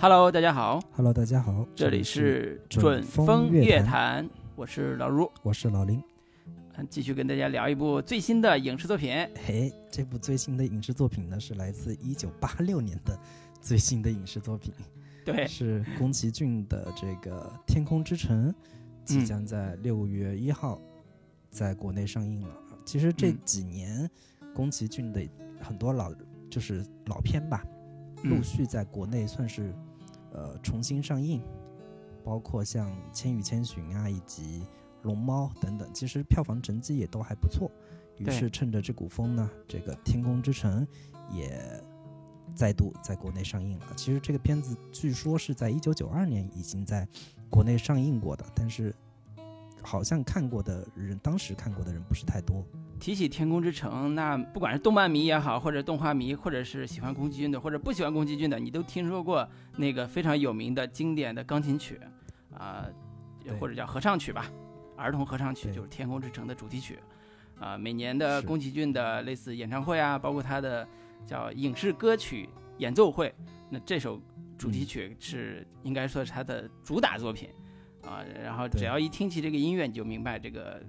Hello，大家好，Hello，大家好，这里是准准风风乐坛。我是老如，我是老林。嗯继续跟大家聊一部最新的影视作品。嘿，这部最新的影视作品呢，是来自一九八六年的最新的影视作品，对，是宫崎骏的这个《天空之城》，即嗯。将在六月一号在国内上映了。其实这嗯。几年，宫崎骏的很多老就是老片吧，嗯陆续在国内算是呃重新上映，包括像《千与千寻》啊，以及《龙猫》等等，其实票房成绩也都还不错。于是趁着这股风呢，这个《天空之城》也再度在国内上映了。其实这个片子据说是在一九九二年已经在国内上映过的，但是好像看过的人，当时看过的人不是太多。提起《天空之城》，那不管是动漫迷也好，或者动画迷，或者是喜欢宫崎骏的，或者不喜欢宫崎骏的，你都听说过那个非常有名的经典的钢琴曲，啊、对或者叫合唱曲吧，儿童合唱曲就是《天空之城》的主题曲。啊、每年的宫崎骏的类似演唱会啊，包括他的叫影视歌曲演奏会，那这首主题曲是应该说是他的主打作品啊、然后只要一听起这个音乐，你就明白这个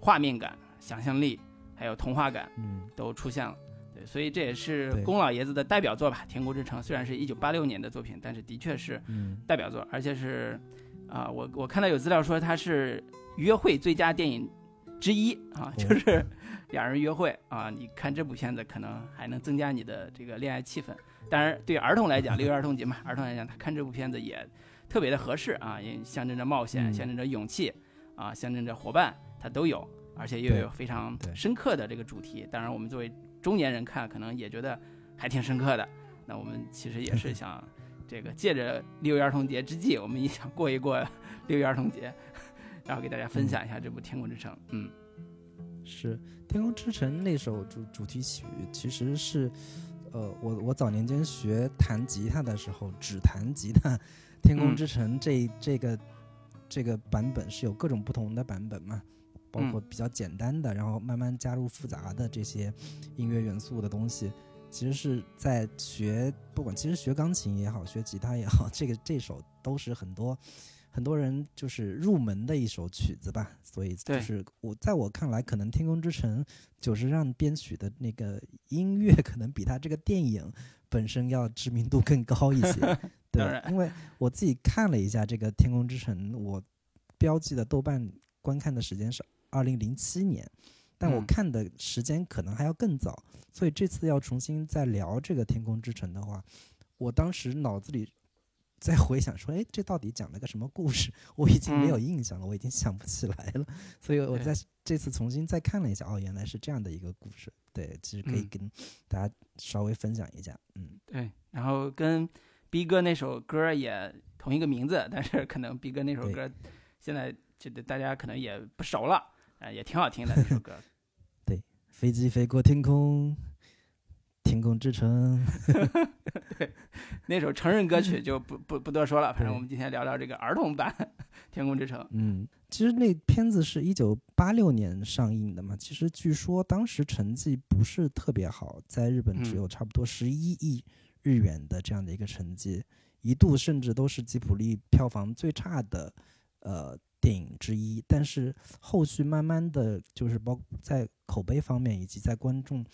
画面感、想象力。还有童话感嗯，都出现了。对，所以这也是宫老爷子的代表作吧，《天空之城》虽然是一九八六年的作品，但是的确是嗯，代表作，而且是啊、我我看到有资料说它是约会最佳电影之一啊，哦就是两人约会啊，你看这部片子可能还能增加你的这个恋爱气氛。当然，对儿童来讲，六一儿童节嘛，儿童来讲，他看这部片子也特别的合适啊，也象征着冒险，嗯象征着勇气啊，象征着伙伴，它都有。而且又有非常深刻的这个主题。当然，我们作为中年人看，可能也觉得还挺深刻的。那我们其实也是 想，这个借着六一儿童节之际，我们也想过一过 六一儿童节，然后给大家分享一下这部《天空之城》。嗯，是《天空之城》那首主主题曲，其实是，呃，我我早年间学弹吉他的时候，只弹吉他，《天空之城这》这个这个版本是有各种不同的版本嘛，包括比较简单的，然后慢慢加入复杂的这些音乐元素的东西。其实是在学，不管其实学钢琴也好，学吉他也好，这个这首都是很多很多人就是入门的一首曲子吧，所以就是我在我看来，可能《天空之城》久石让编曲的那个音乐，可能比他这个电影本身要知名度更高一些。对，因为我自己看了一下这个《天空之城》，我标记的豆瓣观看的时间是二零零七年，但我嗯看的时间可能还要更早，所以这次要重新再聊这个《天空之城》的话，我当时脑子里在回想说，哎，这到底讲了个什么故事？我已经没有嗯印象了，我已经想不起来了。所以我在这次重新再看了一下，哦，原来是这样的一个故事。对，其实可以嗯跟大家稍微分享一下。嗯，对。然后跟逼哥那首歌也同一个名字，但是可能逼哥那首歌现在就大家可能也不熟了，啊、也挺好听的那首歌。对飞机飞过天空，天空之城。那首成人歌曲就不不不多说了，反正我们今天聊聊这个儿童版《天空之城》。嗯，其实那片子是一九八六年上映的嘛，其实据说当时成绩不是特别好，在日本只嗯有差不多十一亿日元的这样的一个成绩，一度甚至都是吉卜力票房最差的呃电影之一。但是后续慢慢的就是包在口碑方面以及在观众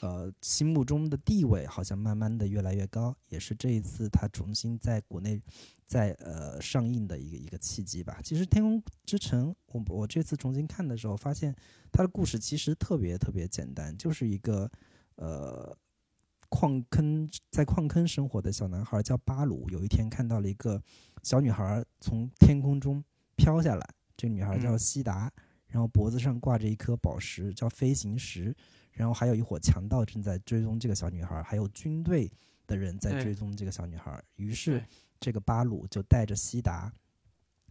呃心目中的地位，好像慢慢的越来越高，也是这一次他重新在国内在呃上映的一个一个契机吧。其实《天空之城》，我我这次重新看的时候，发现它的故事其实特别特别简单，就是一个呃矿坑在矿坑生活的小男孩叫巴鲁，有一天看到了一个小女孩从天空中飘下来，这个女孩叫嗯西达，然后脖子上挂着一颗宝石叫飞行石，然后还有一伙强盗正在追踪这个小女孩，还有军队的人在追踪这个小女孩。于是这个巴鲁就带着西达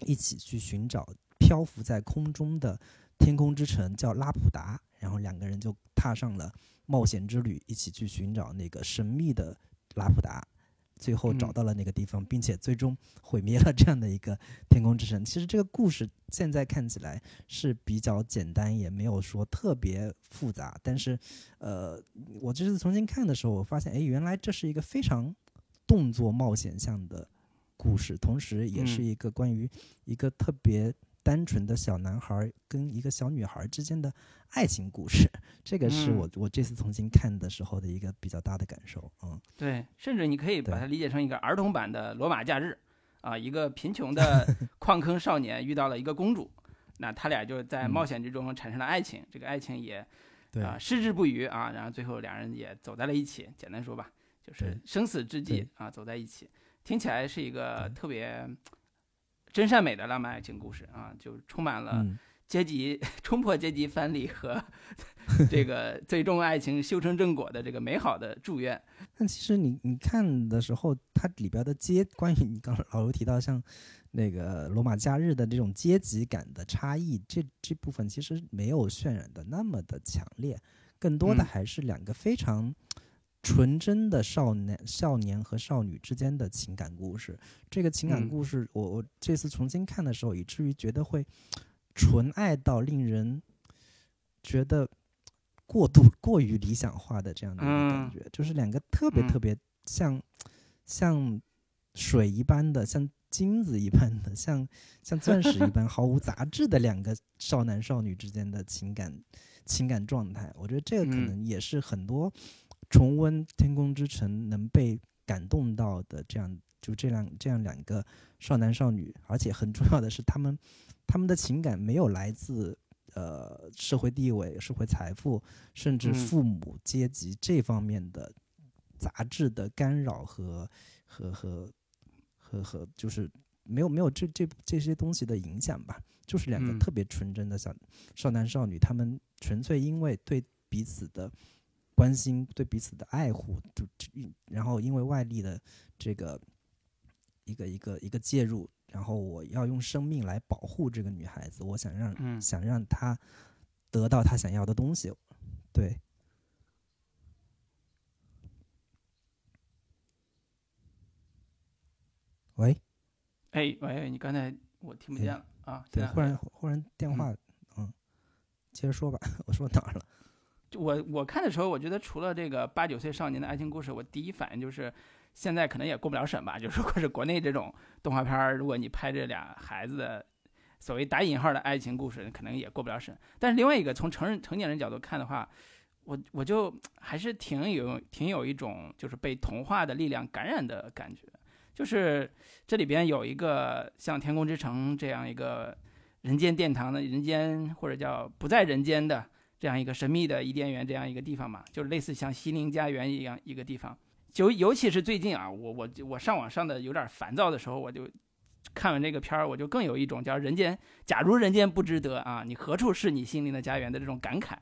一起去寻找漂浮在空中的天空之城，叫拉普达。然后两个人就踏上了冒险之旅，一起去寻找那个神秘的拉普达。最后找嗯到了那个地方，并且最终毁灭了这样的一个天空之城。其实这个故事现在看起来是比较简单，也没有说特别复杂。但是，呃，我这次重新看的时候，我发现，哎，原来这是一个非常动作冒险向的故事，同时也是嗯一个关于一个特别单纯的小男孩跟一个小女孩之间的爱情故事。这个是嗯我我这次重新看的时候的一个比较大的感受。嗯，对，甚至你可以把它理解成一个儿童版的《罗马假日》啊，一个贫穷的 矿坑少年遇到了一个公主，那他俩就在嗯冒险之中产生了爱情，这个爱情也对啊矢志不渝啊，然后最后两人也走在了一起。简单说吧，就是生死之际啊走在一起，听起来是一个特别真善美的浪漫爱情故事啊，就充满了嗯，阶级 冲破阶级藩篱和 这个最终爱情修成正果的这个美好的祝愿。但其实你你看的时候，它里边的阶关于你刚老刘提到像那个罗马假日的这种阶级感的差异，这这部分其实没有渲染的那么的强烈，更多的嗯还是两个非常纯真的少年少年和少女之间的情感故事。这个情感嗯。故事，我我这次重新看的时候，以至于觉得会纯爱到令人觉得过度过于理想化的这样的一个感嗯。觉，就是两个特别嗯。特别像、像水一般的，像金子一般的，像像钻石一般毫无杂质的两个少男少女之间的情感情感状态。我觉得这个可嗯。能也是很多重温《天空之城》能被感动到的这样。就这样，这样两个少男少女，而且很重要的是，他们他们的情感没有来自呃社会地位、社会财富，甚至嗯父母阶级这方面的杂质的干扰和和和和和，就是没有没有这这这些东西的影响吧。就是两个嗯特别纯真的小少男少女，他们纯粹因为对彼此的关心、对彼此的爱护，就然后因为外力的这个一个一个一个介入，然后我要用生命来保护这个女孩子，我想让、嗯想让她得到她想要的东西，对。喂，哎喂，你刚才我听不见了啊！对，忽然忽然电话，嗯，接着说吧，我说哪儿了？我我看的时候，我觉得除了这个八九岁少年的爱情故事，我第一反应就是，现在可能也过不了审吧。就是如果是国内这种动画片儿，如果你拍这俩孩子的所谓打引号的爱情故事，可能也过不了审。但是另外一个从成人成年人角度看的话，我我就还是挺有挺有一种就是被童话的力量感染的感觉。就是这里边有一个像《天空之城》这样一个人间殿堂的人间，或者叫不在人间的。这样一个神秘的伊甸园这样一个地方嘛，就是类似像心灵家园一样一个地方。就尤其是最近啊，我我我上网上的有点烦躁的时候，我就看完这个片儿，我就更有一种叫人间，假如人间不值得啊，你何处是你心灵的家园的这种感慨。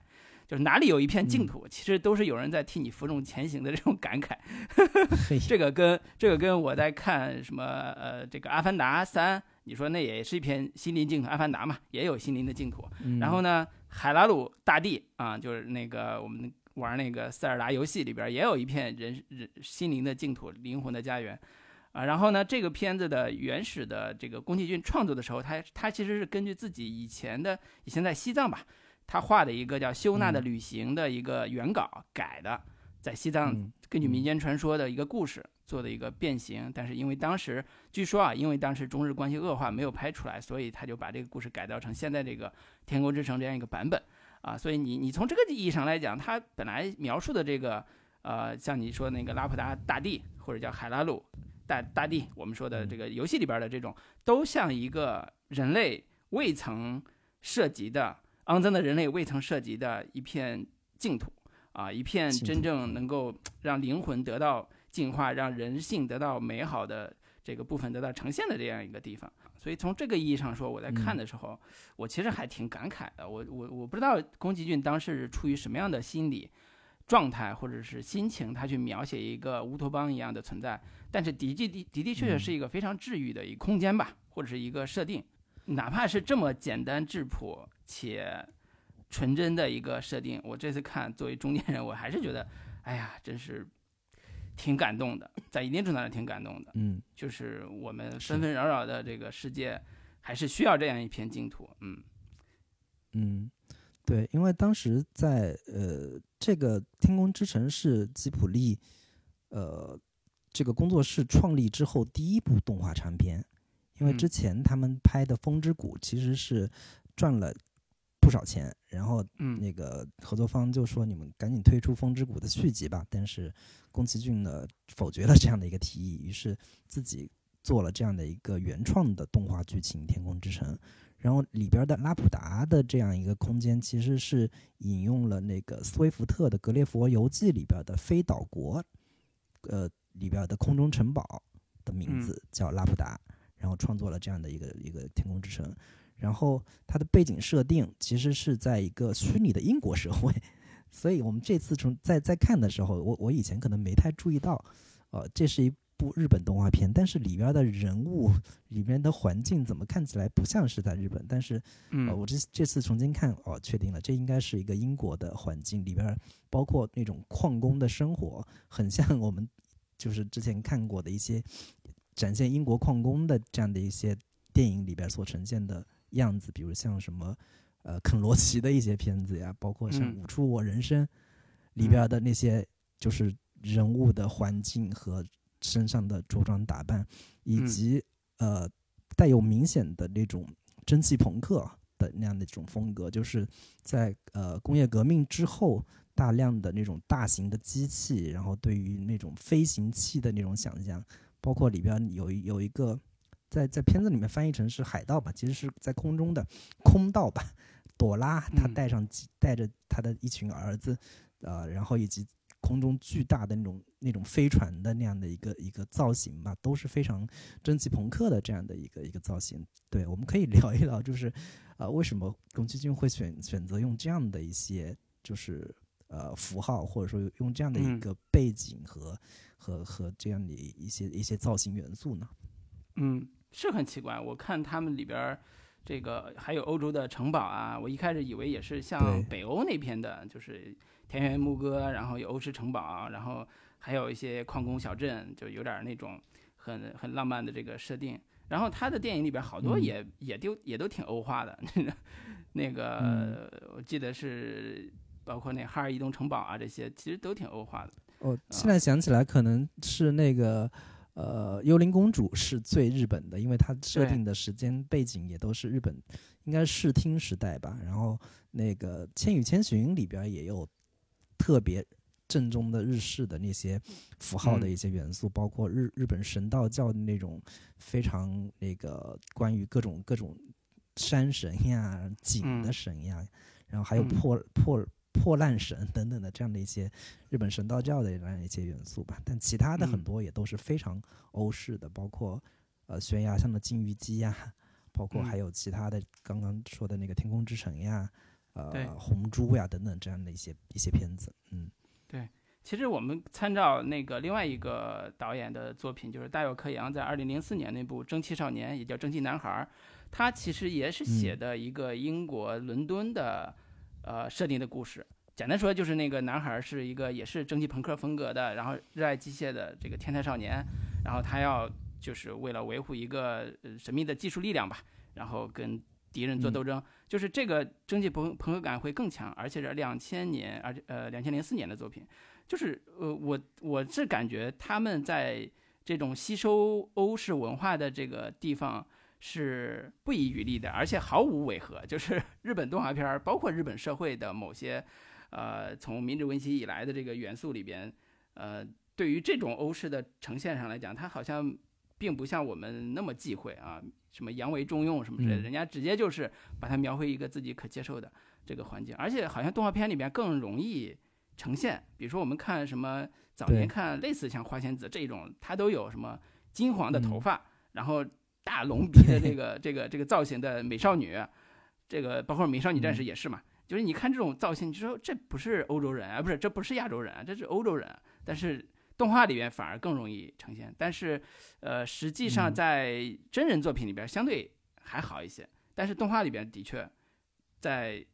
就是哪里有一片净土，其实都是有人在替你负重前行的这种感慨。嘿，这个跟这个跟我在看什么呃这个《阿凡达三》，你说那也是一片心灵净土，《阿凡达》嘛也有心灵的净土。嗯然后呢，海拉鲁大地啊，就是那个我们玩那个塞尔达游戏里边也有一片人人心灵的净土、灵魂的家园啊。然后呢，这个片子的原始的这个宫崎骏创作的时候，他他其实是根据自己以前的以前在西藏吧，他画的一个叫《修纳的旅行》的一个原稿改的，在西藏嗯根据民间传说的一个故事做的一个变形，但是因为当时据说啊，因为当时中日关系恶化没有拍出来，所以他就把这个故事改造成现在这个《天空之城》这样一个版本啊。所以你你从这个意义上来讲，它本来描述的这个呃，像你说那个拉普达大地或者叫海拉鲁大大地，我们说的这个游戏里边的这种，都像一个人类未曾涉及的肮脏的人类未曾涉及的一片净土啊，一片真正能够让灵魂得到净化，让人性得到美好的这个部分得到呈现的这样一个地方。所以从这个意义上说，我在看嗯的时候，我其实还挺感慨的。我我我不知道宫崎骏当时是出于什么样的心理状态或者是心情，他去描写一个乌托邦一样的存在。但是的的的的的确确是一个非常治愈的一个空间吧，或者是一个设定。哪怕是这么简单质朴且纯真的一个设定，我这次看作为中年人，我还是觉得，哎呀，真是挺感动的，在一定程度上挺感动的。嗯，就是我们纷纷扰扰的这个世界，还是需要这样一片净土。嗯嗯，对，因为当时在呃，这个《天空之城》是吉卜力呃这个工作室创立之后第一部动画长片，因为嗯之前他们拍的《风之谷》其实是赚了不少钱，然后嗯那个合作方就说你们赶紧推出《风之谷》的续集吧，但是宫崎骏呢否决了这样的一个提议，于是自己做了这样的一个原创的动画剧情《天空之城》。然后里边的拉普达的这样一个空间，其实是引用了那个斯威夫特的《格列佛游记》里边的飞岛国，呃里边的空中城堡的名字叫拉普达，然后创作了这样的一个一个天空之城。然后它的背景设定其实是在一个虚拟的英国社会，所以我们这次从在在看的时候，我我以前可能没太注意到，呃，这是一部日本动画片，但是里边的人物、里面的环境怎么看起来不像是在日本？但是呃，嗯我这这次重新看，哦，确定了，这应该是一个英国的环境，里边儿包括那种矿工的生活，很像我们就是之前看过的一些展现英国矿工的这样的一些电影里边所呈现的样子，比如像什么呃肯罗奇的一些片子呀，包括像嗯《舞出我人生》里边的那些就是人物的环境和身上的着装打扮，以嗯。及呃带有明显的那种蒸汽朋克的那样的一种风格，就是在呃工业革命之后，大量的那种大型的机器，然后对于那种飞行器的那种想象，包括里边有一有一个在在片子里面翻译成是海盗吧，其实是在空中的空盗吧。朵拉她嗯带上几带着她的一群儿子，呃，然后以及空中巨大的那种那种飞船的那样的一个一个造型吧，都是非常蒸汽朋克的这样的一个一个造型。对，我们可以 聊一聊，就是呃，为什么宫崎骏会选选择用这样的一些就是呃符号，或者说用这样的一嗯个背景和、和和这样的一些一些造型元素呢？嗯，是很奇怪。我看他们里边儿这个还有欧洲的城堡啊，我一开始以为也是像北欧那边的，就是田园牧歌，然后有欧式城堡，然后还有一些矿工小镇，就有点儿那种很很浪漫的这个设定。然后他的电影里边好多嗯也、也都也都挺欧化的，那个、嗯我记得是包括那哈尔移动城堡啊这些，其实都挺欧化的。哦，现在想起来，可能是那个呃，幽灵公主是最日本的，因为它设定的时间背景也都是日本，应该是视听时代吧。然后那个《千与千寻》里边也有特别正宗的日式的那些符号的嗯。一些元素，包括日日本神道教的那种非常那个关于各种各种山神呀、井的嗯。神呀，然后还有嗯。破破破烂神 等等的这样的一些日本神道教的这样一些元素吧。但其他的很嗯多也都是非常欧式的，包括呃悬崖上的金鱼姬呀，包括嗯还有其他的刚刚说的那个天空之城呀，呃红猪呀等等这样的一些一些片子。嗯对其实我们参照那个另外一个导演的作品，就是大友克洋在二零零四年那部《蒸汽少年》，也叫《蒸汽男孩》，他其实也是写的一个英国伦敦的、呃设定的故事。简单说，就是那个男孩是一个也是蒸汽朋克风格的，然后热爱机械的这个天才少年，然后他要就是为了维护一个呃神秘的技术力量吧，然后跟敌人做嗯斗争，就是这个蒸汽朋朋克感会更强，而且是两千年，而且呃两千零四年的作品。就是呃，我我是感觉他们在这种吸收欧式文化的这个地方是不遗余力的，而且毫无违和。就是 日本动画片儿，包括日本社会的某些呃从明治维新以来的这个元素里边，呃，对于这种欧式的呈现上来讲，它好像并不像我们那么忌讳啊，什么洋为中用什么之类的，嗯人家直接就是把它描绘一个自己可接受的这个环境，而且好像动画片里边更容易。呈现，比如说我们看什么早年看类似像花仙子这种，它都有什么金黄的头嗯发，然后大隆鼻的这个这个这个造型的美少女，这个包括美少女战士嗯。也是嘛，就是你看这种造型，你就说这不是欧洲人啊，不是这不是亚洲人啊，这是欧洲人。啊，但是动画里边反而更容易呈现，但是呃实际上嗯。在真人作品里边相对还好一些，但是动画里边的确在。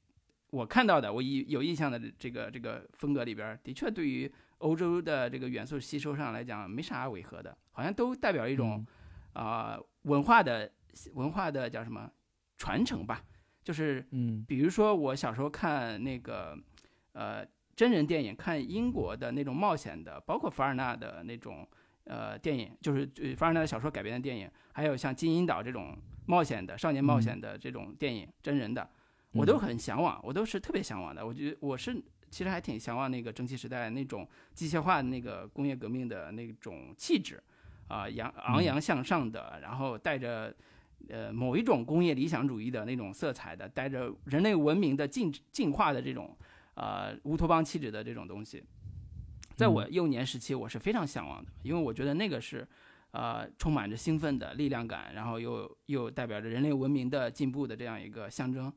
我看到的，我有有印象的这个这个风格里边，的确对于欧洲的这个元素吸收上来讲没啥违和的，好像都代表一种啊、文化的文化的叫什么？传承吧，就是嗯。比如说我小时候看那个呃真人电影，看英国的那种冒险的，包括凡尔纳的那种呃电影，就是呃凡尔纳的小说改编的电影，还有像金银岛这种冒险的少年冒险的这种电影，真人的，我都很向往，我都是特别向往的。我觉得我是其实还挺向往那个蒸汽时代那种机械化的那个工业革命的那种气质，啊、扬昂扬向上的，然后带着呃某一种工业理想主义的那种色彩的，带着人类文明的进进化的这种呃乌托邦气质的这种东西，在我幼年时期我是非常向往的，因为我觉得那个是。呃，充满着兴奋的力量感，然后又又代表着人类文明的进步的这样一个象征。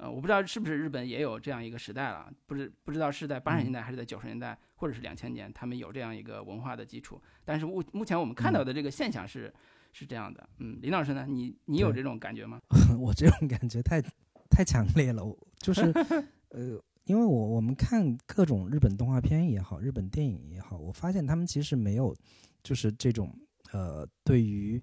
呃，我不知道是不是日本也有这样一个时代了，不知不知道是在八十年代还是在九十年代，或者是两千年，他们有这样一个文化的基础。但是目目前我们看到的这个现象是、是这样的。嗯，林老师呢？你你有这种感觉吗？我这种感觉太太强烈了，我就是 呃，因为我我们看各种日本动画片也好，日本电影也好，我发现他们其实没有就是这种呃，对于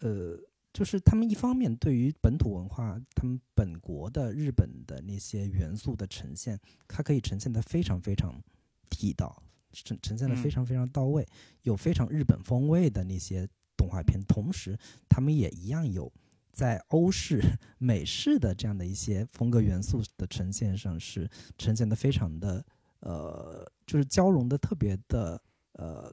呃，就是他们一方面对于本土文化，他们本国的日本的那些元素的呈现，它可以呈现的非常非常地道，呈呈现的非嗯。常非常到位，有非常日本风味的那些动画片，同时他们也一样有在欧式、美式的这样的一些风格元素的呈现上，是呈现的非常的呃，就是交融的特别的呃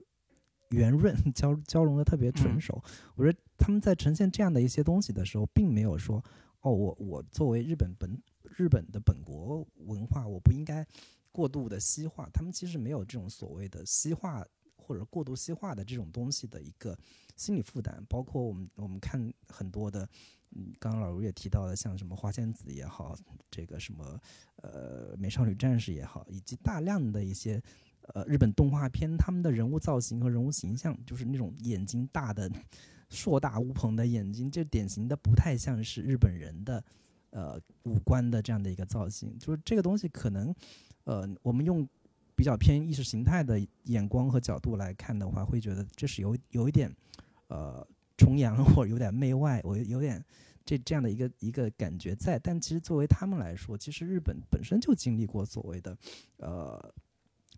圆润，交交融的特别纯嗯熟。我觉得他们在呈现这样的一些东西的时候，并没有说哦，我我作为日本本日本的本国文化，我不应该过度的西化。他们其实没有这种所谓的西化或者过度西化的这种东西的一个心理负担。包括我们我们看很多的，嗯，刚刚老卢也提到的，像什么花仙子也好，这个什么呃美少女战士也好，以及大量的一些。呃，日本动画片他们的人物造型和人物形象，就是那种眼睛大的、硕大无朋的眼睛，这典型的不太像是日本人的呃五官的这样的一个造型。就是这个东西可能，呃，我们用比较偏意识形态的眼光和角度来看的话，会觉得这是有有一点呃崇洋或者有点媚外，我有点这这样的一个一个感觉在。但其实作为他们来说，其实日本本身就经历过所谓的呃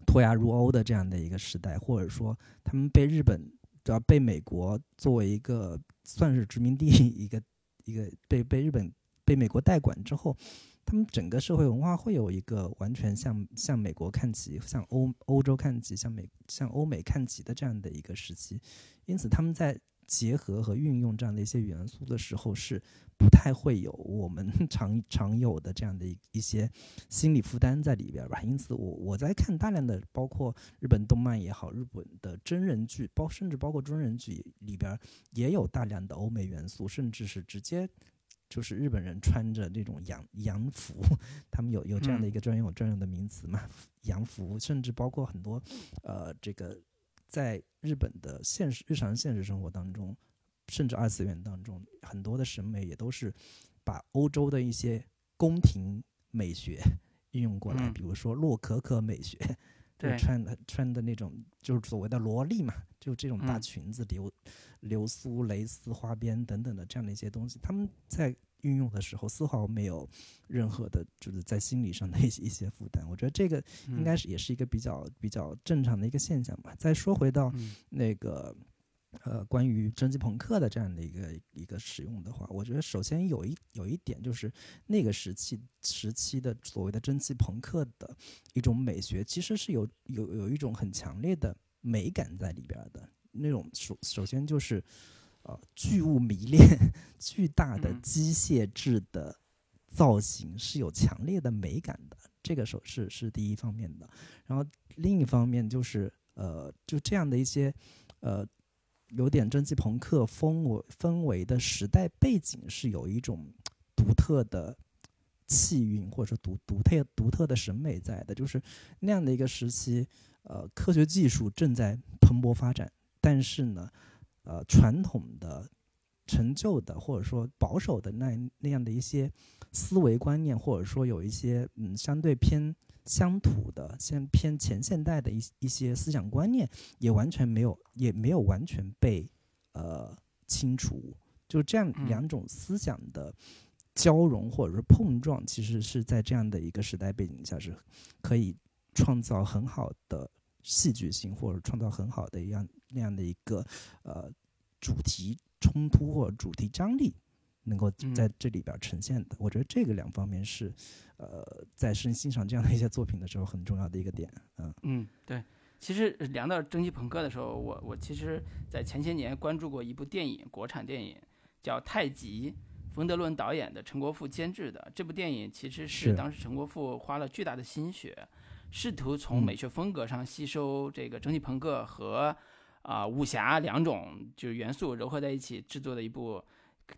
脱亚入欧的这样的一个时代，或者说他们被日本主要被美国作为一个算是殖民地一个一个被被日本被美国代管之后，他们整个社会文化会有一个完全向向美国看齐、向欧欧洲看齐、向美向欧美看齐的这样的一个时期，因此他们在结合和运用这样的一些元素的时候是不太会有我们 常常有的这样的一一些心理负担在里边儿吧。因此我，我在看大量的包括日本动漫也好，日本的真人剧，包甚至包括真人剧里边儿也有大量的欧美元素，甚至是直接就是日本人穿着这种洋洋服，他们有有这样的一个专用专用的名词嘛，洋服，甚至包括很多呃这个在日本的现实日常现实生活当中，甚至二次元当中，很多的审美也都是把欧洲的一些宫廷美学 运用过来，嗯。比如说洛可可美学，就对。穿的穿的那种就是所谓的萝莉嘛，就这种大嗯。裙子、流流苏、蕾丝、花边等等的这样的一些东西，他们在运用的时候丝毫没有任何的，就是在心理上的一些一些负担。我觉得这个应该是也是一个比较比较正常的一个现象吧。再说回到嗯那个呃，关于蒸汽朋克的这样的一个一个使用的话，我觉得首先有一有一点就是那个时期时期的所谓的蒸汽朋克的一种美学，其实是有有有一种很强烈的美感在里边儿的。那种首首先就是呃巨物迷恋、巨大的嗯机械制的造型是有强烈的美感的，这个首是是第一方面的。然后另一方面就是呃就这样的一些呃有点蒸汽朋克风围氛围的时代背景是有一种独特的气韵，或者说独独特独特的审美在的，就是那样的一个时期，呃，科学技术正在蓬勃发展，但是呢，呃，传统的陈旧的或者说保守的那那样的一些思维观念，或者说有一些嗯相对偏乡土的、先偏前现代的一一些思想观念，也完全没有也没有完全被呃清除。就这样两种思想的交融或者是碰撞，其实是在这样的一个时代背景下是可以创造很好的戏剧性，或者创造很好的一样那样的一个呃主题冲突或者主题张力，能够在这里边呈现的。我觉得这个两方面是呃在深欣赏这样的一些作品的时候很重要的一个点。嗯嗯，对。其实聊到蒸汽朋克的时候，我我其实在前些年关注过一部电影，国产电影。叫《太极》，冯德伦导演的，陈国富监制的这部电影，其实是当时陈国富花了巨大的心血，试图从美学风格上吸收这个蒸汽朋克和啊武侠两种就是元素糅合在一起制作的一部，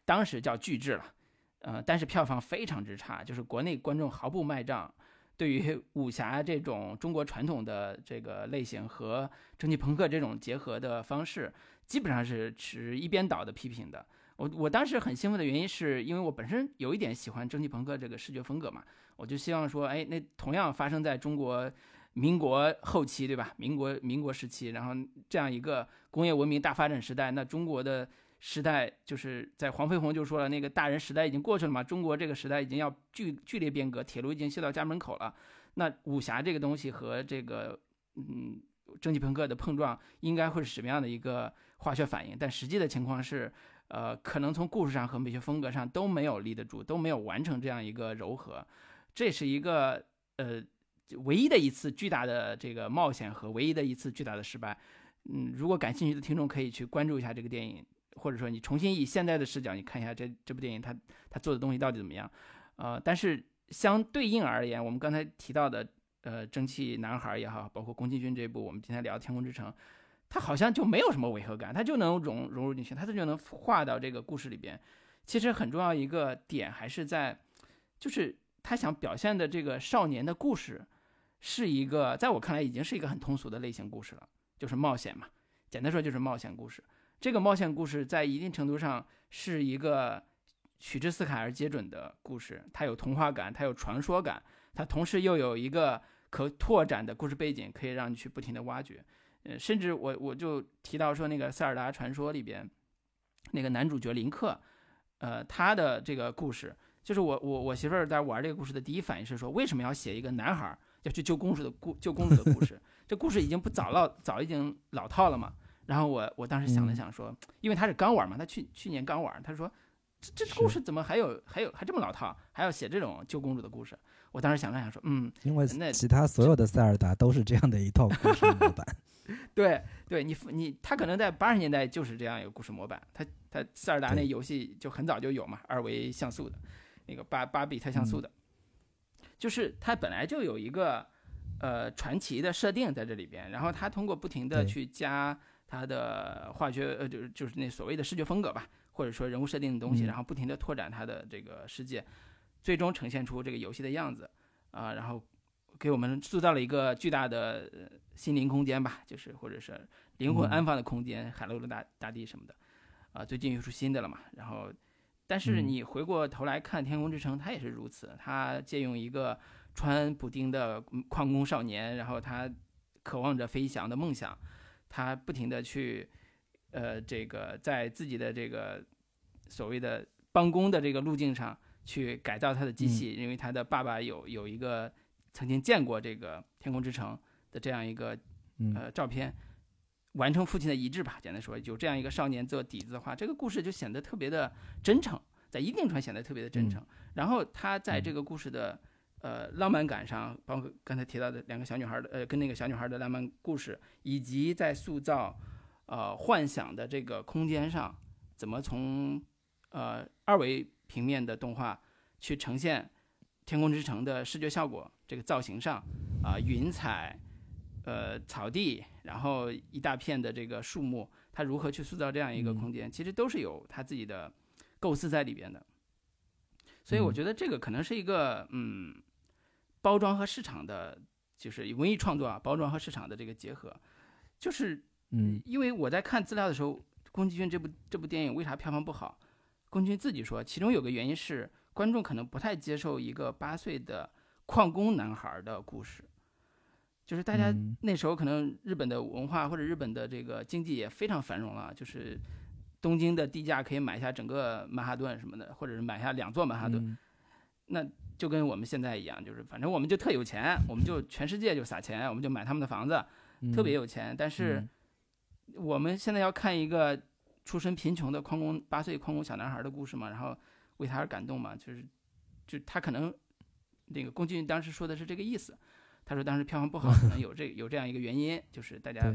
当时叫巨制了，呃，但是票房非常之差，就是国内观众毫不卖账，对于武侠这种中国传统的这个类型和蒸汽朋克这种结合的方式，基本上是持一边倒的批评的。我我当时很兴奋的原因是因为我本身有一点喜欢蒸汽朋克这个视觉风格嘛，我就希望说，哎，那同样发生在中国民国后期，对吧？民国民国时期，然后这样一个工业文明大发展时代，那中国的时代就是在黄飞鸿就说了，那个大人时代已经过去了嘛，中国这个时代已经要剧剧烈变革，铁路已经修到家门口了，那武侠这个东西和这个嗯蒸汽朋克的碰撞，应该会是什么样的一个化学反应？但实际的情况是。呃，可能从故事上和美学风格上都没有立得住，都没有完成这样一个柔和，这是一个呃唯一的一次巨大的这个冒险和唯一的一次巨大的失败。嗯，如果感兴趣的听众可以去关注一下这个电影，或者说你重新以现在的视角，你看一下这这部电影它它做的东西到底怎么样。呃，但是相对应而言，我们刚才提到的呃蒸汽男孩也好，包括宫崎骏这部我们今天聊《天空之城》。它好像就没有什么违和感，它就能融融入进去，它就能画到这个故事里边。其实很重要一个点还是在，就是他想表现的这个少年的故事，是一个在我看来已经是一个很通俗的类型故事了，就是冒险嘛。简单说就是冒险故事。这个冒险故事在一定程度上是一个取之四海而皆准的故事，它有童话感，它有传说感，它同时又有一个可拓展的故事背景，可以让你去不停的挖掘。呃，甚至我我就提到说，那个《塞尔达传说》里边，那个男主角林克，呃，他的这个故事，就是我我我媳妇儿在玩这个故事的第一反应是说，为什么要写一个男孩要去救公主的故救公主的故事？这故事已经不早老早已经老套了嘛。然后我我当时想了想说，因为他是刚玩嘛，他去去年刚玩，他说这这故事怎么还有还有还这么老套，还要写这种救公主的故事？我当时想了想说，嗯，因为那其他所有的塞尔达都是这样的一套故事模板。对，对你你他可能在八十年代就是这样一个故事模板，他他塞尔达那游戏就很早就有嘛，二维像素的，那个八八比特像素的，就是它本来就有一个呃传奇的设定在这里边，然后它通过不停的去加它的化学呃就是就是那所谓的视觉风格吧，或者说人物设定的东西，然后不停的拓展它的这个世界，最终呈现出这个游戏的样子啊，然后。给我们塑造了一个巨大的心灵空间吧，就是或者是灵魂安放的空间，海陆的大大地什么的，啊，最近又出新的了嘛。然后，但是你回过头来看《天空之城》，它也是如此，它借用一个穿补丁的矿工少年，然后他渴望着飞翔的梦想，他不停的去，呃，这个在自己的这个所谓的帮工的这个路径上去改造他的机器，因为他的爸爸有有一个。曾经见过这个天空之城的这样一个呃照片，完成父亲的遗志吧。简单说，有这样一个少年做底子的话，这个故事就显得特别的真诚，在一定程度上显得特别的真诚。然后他在这个故事的呃浪漫感上，包括刚才提到的两个小女孩的呃跟那个小女孩的浪漫故事，以及在塑造呃幻想的这个空间上，怎么从呃二维平面的动画去呈现天空之城的视觉效果。这个造型上，啊，云彩，呃，草地，然后一大片的这个树木，它如何去塑造这样一个空间，其实都是有他自己的构思在里边的。所以我觉得这个可能是一个，嗯，包装和市场的，就是文艺创作啊，包装和市场的这个结合，就是，嗯，因为我在看资料的时候，宫崎骏这部这部电影为啥票房不好？宫崎骏自己说，其中有个原因是观众可能不太接受一个八岁的矿工男孩的故事，就是大家嗯。那时候可能日本的文化或者日本的这个经济也非常繁荣了，就是东京的地价可以买下整个曼哈顿什么的，或者是买下两座曼哈顿，嗯。那就跟我们现在一样，就是反正我们就特有钱，我们就全世界就撒钱，我们就买他们的房子，特别嗯。有钱。但是嗯。我们现在要看一个出身贫穷的矿工八岁矿工小男孩的故事嘛，然后为他而感动嘛，就是就他可能那个宫崎骏当时说的是这个意思，他说当时票房不好，可能有这有这样一个原因，就是大家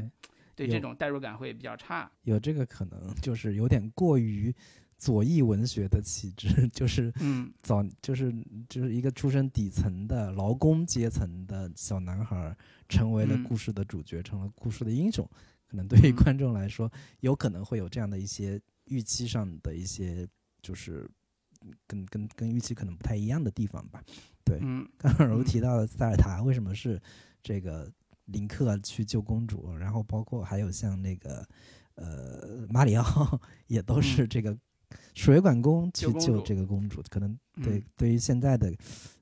对，这种代入感会比较差。有这个可能，就是有点过于左翼文学的气质，就是嗯早就是就是一个出身底层的劳工阶层的小男孩儿，成为了嗯故事的主角，成了故事的英雄。可能对于嗯观众来说，有可能会有这样的一些预期上的一些，就是跟跟跟预期可能不太一样的地方吧。对，嗯刚刚柔嗯提到的塞尔塔为什么是这个林克去救公主，然后包括还有像那个呃马里奥也都是嗯这个水管工去救这个公主，可能对、嗯对于现在的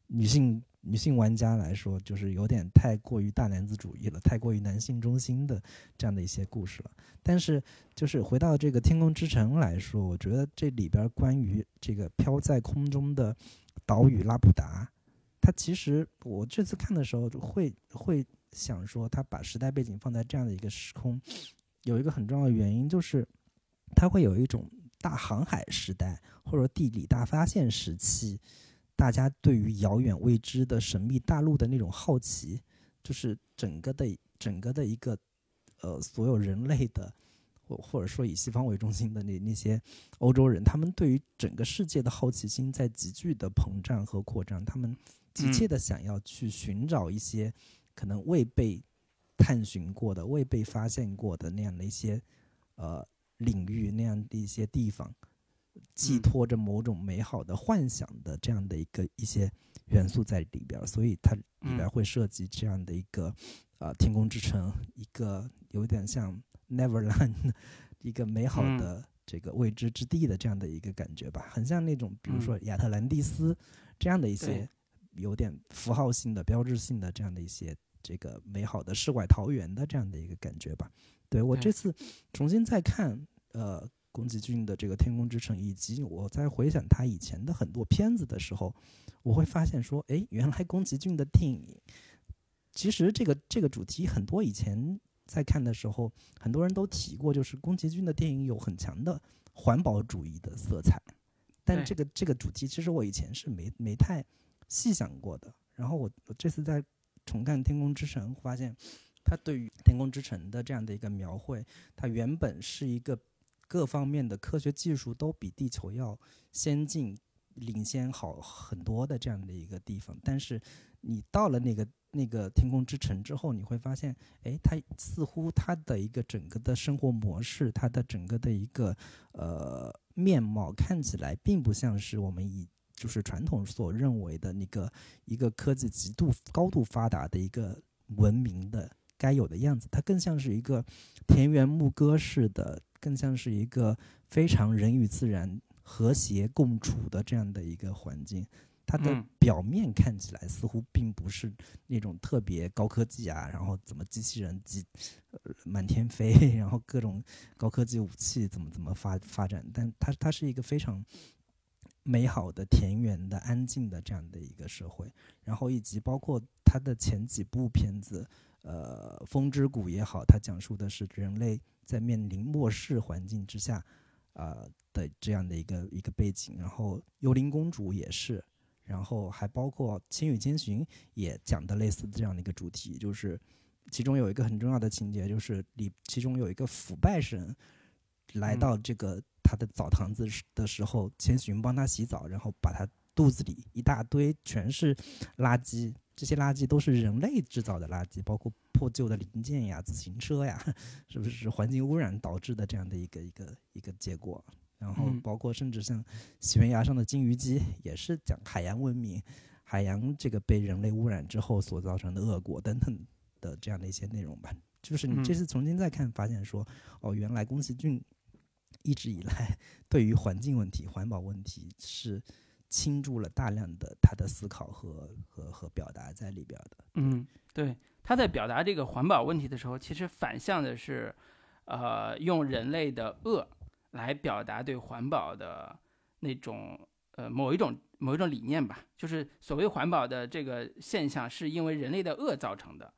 女性女性玩家来说，就是有点太过于大男子主义了，太过于男性中心的这样的一些故事了。但是就是回到这个《天空之城》来说，我觉得这里边关于这个飘在空中的岛屿拉普达，它其实我这次看的时候会会想说，它把时代背景放在这样的一个时空，有一个很重要的原因就是，它会有一种大航海时代或者地理大发现时期，大家对于遥远未知的神秘大陆的那种好奇，就是整个的整个的一个呃所有人类的。或或者说以西方为中心的那那些欧洲人，他们对于整个世界的好奇心在急剧的膨胀和扩张，他们急切的想要去寻找一些可能未被探寻过的、未被发现过的那样的一些呃领域、那样的一些地方，寄嗯。托着某种美好的幻想的这样的一个一些元素在里边儿，所以它里边会涉及这样的一个呃天空之城，一个有点像 Neverland 一个美好嗯。的这个未知之地的这样的一个感觉吧，很像那种比如说亚特兰蒂斯这样的一些有点符号性的、标志性的这样的一些这个美好的世外桃源的这样的一个感觉吧。对我这次重新再看呃宫崎骏的这个《天空之城》，以及我在回想他以前的很多片子的时候，我会发现说，哎，原来宫崎骏的电影其实这个这个主题很多以前在看的时候，很多人都提过，就是宫崎骏的电影有很强的环保主义的色彩，但这个这个主题其实我以前是没没太细想过的。然后我我这次在重看《天空之城》，发现他对于《天空之城》的这样的一个描绘，它原本是一个各方面的科学技术都比地球要先进、领先好很多的这样的一个地方，但是你到了那个那个天空之城之后，你会发现，哎，它似乎它的一个整个的生活模式，它的整个的一个呃面貌看起来，并不像是我们以就是传统所认为的那个一个科技极度高度发达的一个文明的该有的样子，它更像是一个田园牧歌式的，更像是一个非常人与自然和谐共处的这样的一个环境。它的嗯。表面看起来似乎并不是那种特别高科技啊，然后怎么机器人机呃满天飞，然后各种高科技武器怎么怎么发发展，但它它是一个非常美好的田园的安静的这样的一个社会，然后以及包括它的前几部片子，呃，《风之谷》也好，它讲述的是人类在面临末世环境之下，啊、的这样的一个一个背景，然后《幽灵公主》也是，然后还包括《千与千寻》也讲的类似这样的一个主题，就是其中有一个很重要的情节，就是里其中有一个腐败神来嗯。到这个他的澡堂子的时候，千寻帮他洗澡，然后把他肚子里一大堆全是垃圾，这些垃圾都是人类制造的垃圾，包括破旧的零件呀、自行车呀，是不是环境污染导致的这样的一个一个一个结果？然后嗯包括甚至像悬崖上的金鱼姬，也是讲海洋文明，海洋这个被人类污染之后所造成的恶果等等的这样的一些内容吧。就是你这嗯次重新再看，发现说，哦，原来宫崎骏一直以来 对于环境问题、环保问题是倾注了大量的他的思考和和和表达在里边的。嗯，对，他在表达这个环保问题的时候，其实反向的是，呃，用人类的恶来表达对环保的那种呃某一种某一种理念吧。就是所谓环保的这个现象，是因为人类的恶造成的。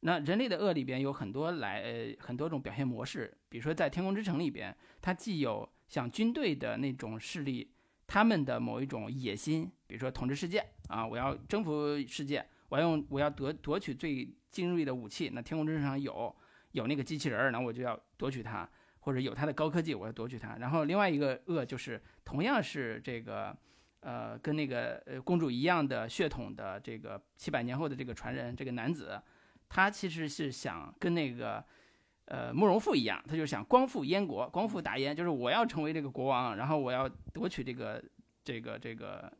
那人类的恶里边有很多来呃很多种表现模式，比如说在天空之城里边，它既有像军队的那种势力，他们的某一种野心，比如说统治世界啊，我要征服世界，我要用我要夺夺取最精锐的武器。那天空之城上有有那个机器人儿，那我就要夺取它，或者有它的高科技，我要夺取它。然后另外一个恶就是同样是这个呃跟那个呃公主一样的血统的这个七百年后的这个传人这个男子。他其实是想跟那个，呃，慕容复一样，他就想光复燕国，光复大燕，就是我要成为这个国王，然后我要夺取这个这个这个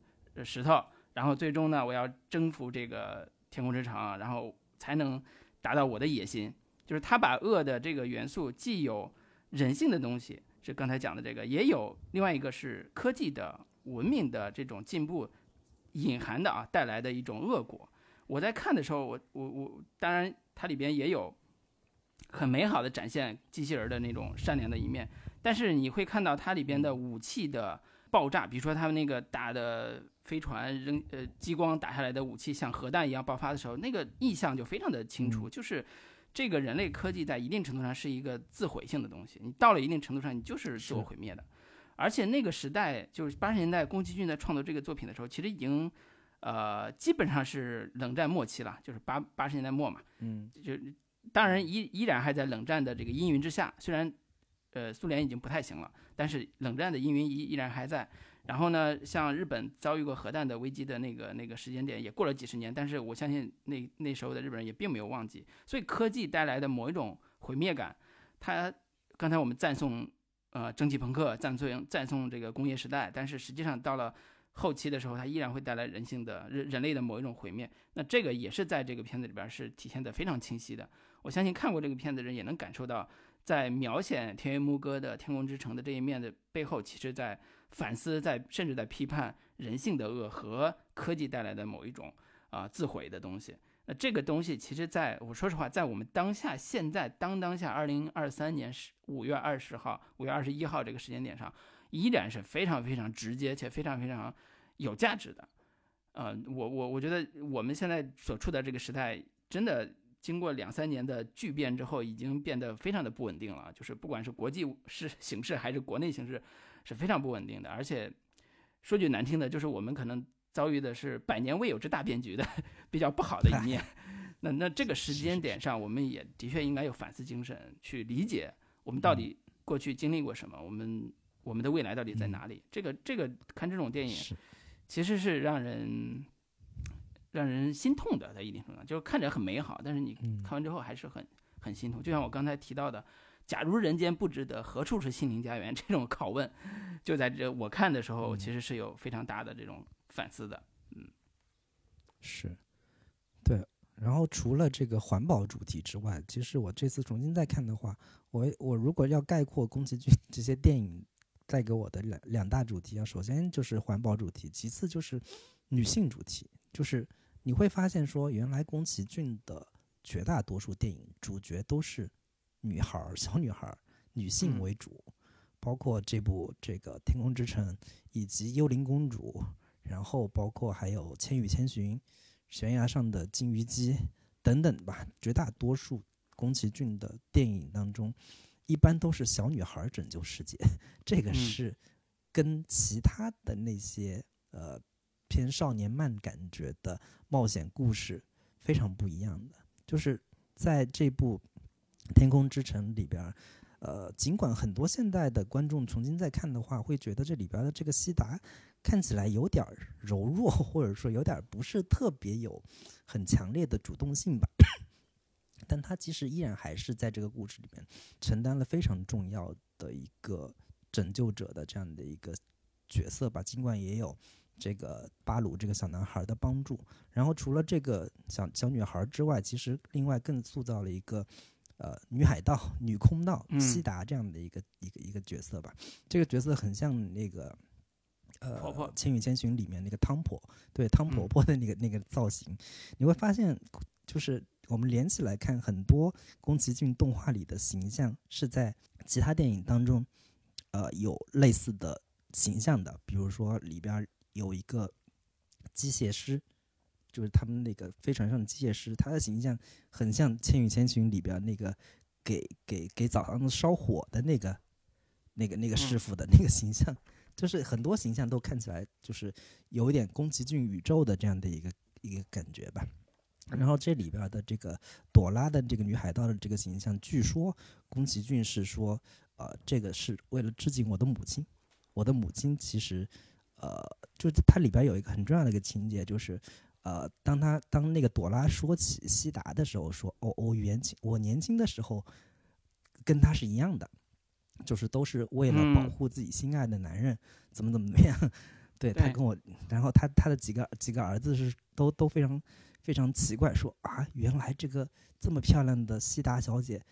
石头，然后最终呢，我要征服这个天空之城，然后才能达到我的野心。就是他把恶的这个元素，既有人性的东西，是刚才讲的这个，也有另外一个是科技的文明的这种进步隐含的啊带来的一种恶果。我在看的时候，我我我，当然它里边也有很美好的展现机器人的那种善良的一面，但是你会看到它里边的武器的爆炸，比如说他们那个打的飞船扔呃激光打下来的武器像核弹一样爆发的时候，那个意象就非常的清楚，就是这个人类科技在一定程度上是一个自毁性的东西，你到了一定程度上，你就是自我毁灭的，而且那个时代就是八十年代宫崎骏在创作这个作品的时候，其实已经。呃，基本上是冷战末期了，就是八八十年代末嘛，嗯，就当然依依然还在冷战的这个阴云之下，虽然呃苏联已经不太行了，但是冷战的阴云依依然还在。然后呢，像日本遭遇过核弹的危机的那个那个时间点也过了几十年，但是我相信那那时候的日本人也并没有忘记。所以科技带来的某一种毁灭感，它刚才我们赞颂呃蒸汽朋克，赞颂赞颂这个工业时代，但是实际上到了。后期的时候，它依然会带来人性的人人类的某一种毁灭。那这个也是在这个片子里边是体现的非常清晰的。我相信看过这个片子的人也能感受到，在描写田园牧歌的天空之城的这一面的背后，其实在反思，在甚至在批判人性的恶和科技带来的某一种啊自毁的东西。那这个东西，其实在我说实话，在我们当下现在当当下二零二三年十五月二十号、五月二十一号这个时间点上。依然是非常非常直接且非常非常有价值的，呃，我我我觉得我们现在所处的这个时代，真的经过两三年的巨变之后，已经变得非常的不稳定了。就是不管是国际是 形势还是国内形势，是非常不稳定的。而且说句难听的，就是我们可能遭遇的是百年未有之大变局的 比较不好的一面。那那这个时间点上，我们也的确应该有反思精神，去理解我们到底过去经历过什么，我们。我们的未来到底在哪里？这个这个看这种电影，其实是让人让人心痛的，在一定程度上，就是看着很美好，但是你看完之后还是很很心痛。就像我刚才提到的，“假如人间不值得，何处是心灵家园？” 这种拷问，就在这我看的时候，其实是有非常大的这种反思的。嗯，是，对。然后除了这个环保主题之外，其实我这次重新再看的话，我我如果要概括宫崎骏这些电影。带给我的两两大主题啊，首先就是环保主题，其次就是女性主题。就是你会发现说，原来宫崎骏的绝大多数电影主角都是女孩儿、小女孩儿、女性为主，包括这部这个《天空之城》以及《幽灵公主》，然后包括还有《千与千寻》、《悬崖上的金鱼姬》等等吧。绝大多数宫崎骏的电影当中。一般都是小女孩拯救世界，这个是跟其他的那些呃偏少年漫感觉的冒险故事非常不一样的。就是在这部《天空之城》里边，呃，尽管很多现代的观众重新再看的话，会觉得这里边的这个西达看起来有点柔弱，或者说有点不是特别有很强烈的主动性吧。但他其实依然还是在这个故事里面承担了非常重要的一个拯救者的这样的一个角色吧。尽管也有这个巴鲁这个小男孩的帮助，然后除了这个小小女孩之外，其实另外更塑造了一个呃女海盗、女空盗嗯。西达这样的一个一个一个角色吧。这个角色很像那个呃婆婆《千与千寻》里面那个汤婆，对汤婆嗯。婆的那个、那个造型，你会发现就是我们连起来看，很多宫崎骏动画里的形象是在其他电影当中呃有类似的形象的，比如说里边儿有一个机械师。就是他们那个飞船上的机械师，他的形象很像《千与千寻》里边那个给给给澡堂子烧火的那个那个那个师傅的那个形象，就是很多形象都看起来就是有一点宫崎骏宇宙的这样的一个一个感觉吧。然后这里边的这个朵拉的这个女海盗的这个形象，据说宫崎骏是说，呃，这个是为了致敬我的母亲。我的母亲其实，呃，就是它里边有一个很重要的一个情节，就是，呃，当他当那个朵拉说起西达的时候，说，哦，我年轻，我年轻的时候跟他是一样的，就是都是为了保嗯护自己心爱的男人，怎么怎么怎么样。对他跟我，然后他他的几个几个儿子是都都非常非常奇怪，说啊，原来这个这么漂亮的西达小姐，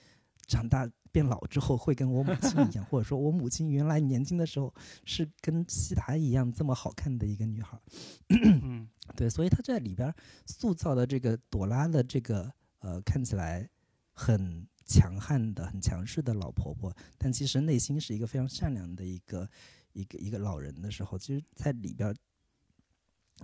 长大变老之后会跟我母亲一样，或者说我母亲原来年轻的时候是跟西达一样这么好看的一个女孩。嗯对，所以她在里边塑造的这个朵拉的这个呃看起来很强悍的、很强势的老婆婆，但其实内心是一个非常善良的一个一个一个老人的时候，其实在里边儿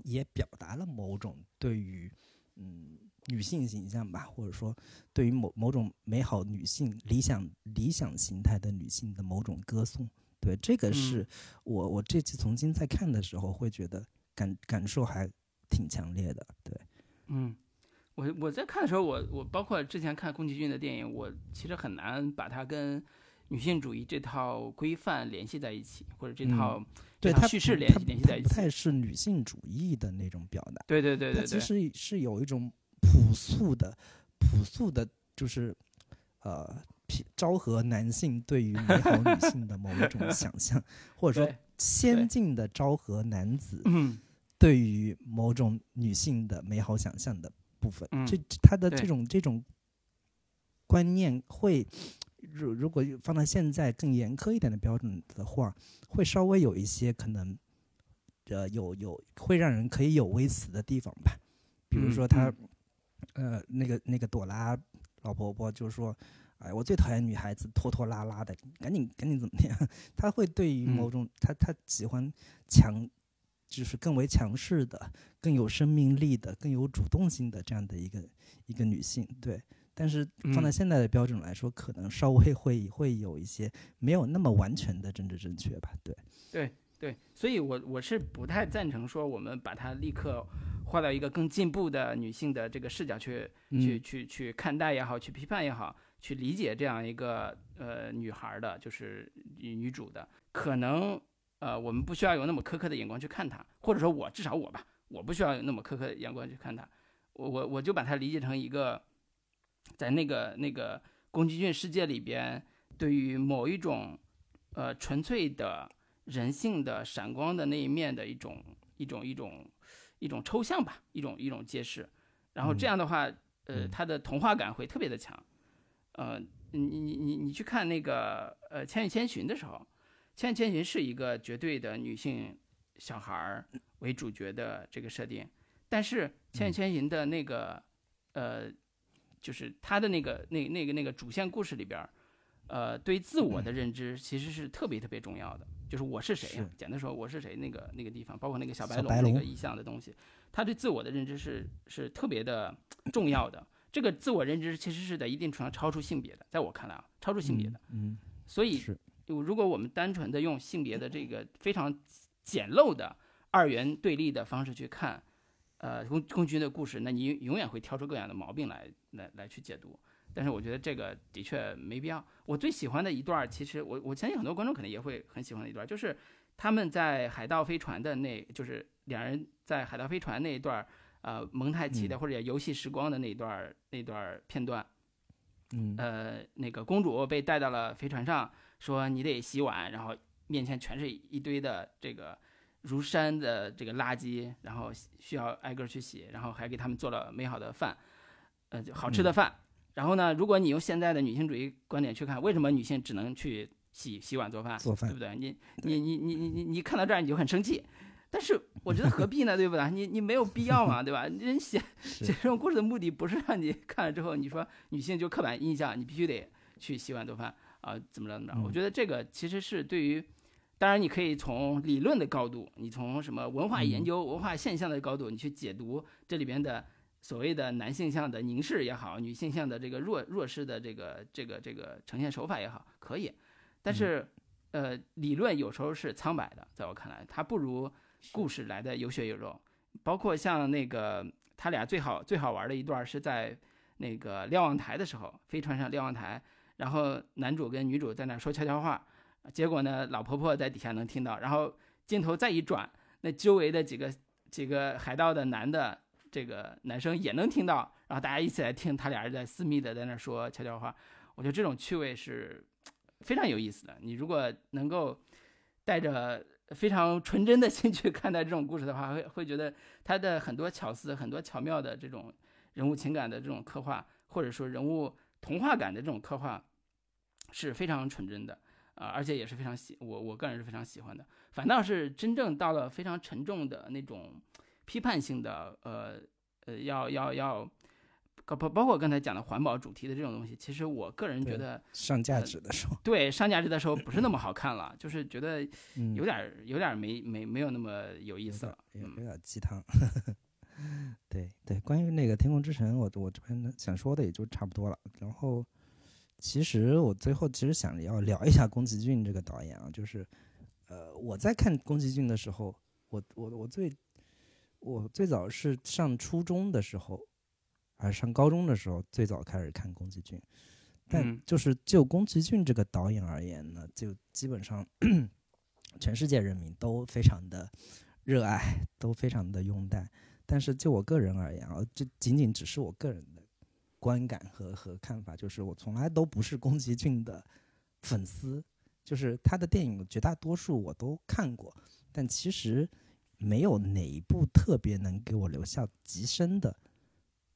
也表达了某种对于嗯女性形象吧，或者说对于某某种美好女性理想理想形态的女性的某种歌颂。对，这个是嗯我我这次重新再看的时候会觉得感感受还挺强烈的。对，嗯，我我在看的时候，我我包括之前看宫崎骏的电影，我其实很难把它跟女性主义这套规范联系在一起，或者这嗯套、对它叙事联系联系在一起。太是女性主义的那种表达，对对对对，其实是有一种朴素的朴素的，就是呃。匹昭和男性对于美好女性的某一种想象，或者说先进的昭和男子嗯。对于某种女性的美好想象的部分，嗯。这这他的这种这种观念会，如如果放到现在更严苛一点的标准的话，会稍微有一些可能，呃，有有会让人可以有微词的地方吧。比如嗯说他，嗯呃，那个那个朵拉老婆婆就说。哎，我最讨厌女孩子拖拖拉拉的，赶紧赶紧怎么样？她会对于某嗯种、她她喜欢强，就是更为强势的、更有生命力的、更有主动性的这样的一个一个女性，对。但是放在嗯现在的标准来说，可能稍微会会有一些没有那么完全的政治正确吧，对。对，所以我我是不太赞成说我们把它立刻画到一个更进步的女性的这个视角去、去嗯去去看待也好，去批判也好，去理解这样一个呃女孩儿的，就是女女主的，可能呃我们不需要有那么苛刻的眼光去看她，或者说我至少我吧，我不需要有那么苛刻的眼光去看她，我我我就把它理解成一个在那个那个宫崎骏世界里边，对于某一种呃纯粹的。人性的闪光的那一面的一种一种一种一种抽象吧，一种一种揭示。然后这嗯样的话，呃，嗯它的童话感会特别的强。呃，你你你你去看那个呃《千与千寻》的时候，《千与千寻》是一个绝对的女性小孩儿为主角的这个设定，但是《千与千寻》的那个呃，就是它的那个那那个那个主线故事里边儿，呃，对自我的认知其实是特别特别重要的。就是我是谁呀、是简单说，我是谁？那个那个地方，包括那个小白龙龙那个意象的东西，他对自我的认知是是特别的 重要的。这个自我认知其实是在一定程度上超出性别的，在我看来啊，超出性别的。嗯，所以，是，如果我们单纯的用性别的这个非常简陋的二元对立的方式去看，呃，宫宫崎骏的故事，那你永远会挑出各样的毛病来来来去解读。但是我觉得这个的确没必要。我最喜欢的一段儿，其实我我相信很多观众可能也会很喜欢的一段儿，就是他们在海盗飞船的那，就是两人在海盗飞船那一段儿，呃，蒙太奇的嗯或者游戏时光的那一段儿那段儿片段。嗯，呃，那个公主被带到了飞船上，说你得洗碗，然后面前全是一堆的这个如山的这个垃圾，然后需要挨个儿去洗，然后还给他们做了美好的饭，呃，就好吃的饭。然后呢，如果你用现在的女性主义观点去看，为什么女性只能去洗洗碗做饭，做饭对不对？你你你你你你你看到这儿你就很生气，但是我觉得何必呢，对不对？你你没有必要嘛，对吧？人写写这种故事的目的不是让你 看了之后你说女性就刻板印象，你必须得去洗碗做饭啊，怎么着怎么着？我觉得这个其实是对于，当然你可以从理论的高度，你从什么文化研究、文化现象的高度，你去解读这里边的。所谓的男性向的凝视也好，女性向的这个弱弱势的这个这个这个呈现手法也好，可以，但是，呃，理论有时候是苍白的，在我看来，它不如故事来的有血有肉。包括像那个他俩最好最好玩的一段是在那个瞭望台的时候，飞船上瞭望台，然后男主跟女主在那说悄悄话，结果呢，老婆婆在底下能听到，然后镜头再一转，那周围的几个几个海盗的男的。这个男生也能听到，然后大家一起来听他俩人在私密的在那说悄悄话，我觉得这种趣味是非常有意思的。你如果能够带着非常纯真的心去看待这种故事的话，会会觉得他的很多巧思、很多巧妙的这种人物情感的这种刻画，或者说人物童话感的这种刻画是非常纯真的啊，而且也是非常喜我我个人是非常喜欢的。反倒是真正到了非常沉重的那种。批判性的，呃呃，要要要，包包括刚才讲的环保主题的这种东西，其实我个人觉得上价值的时候，对上价值的时候不是那么好看了，就是觉得有点有点没没没有那么有意思了，有点鸡汤。对对，关于那个《天空之城》，我我这边想说的也就差不多了。然后，其实我最后其实想要聊一下宫崎骏这个导演啊，就是呃，我在看宫崎骏的时候，我我我最。我最早是上初中的时候，还是上高中的时候，最早开始看宫崎骏。但就是就宫崎骏这个导演而言呢，就基本上 全世界人民都非常的热爱，都非常的拥戴。但是就我个人而言啊，这仅仅只是我个人的观感和和看法，就是我从来都不是宫崎骏的粉丝。就是他的电影绝大多数我都看过，但其实。没有哪一部特别能给我留下极深的、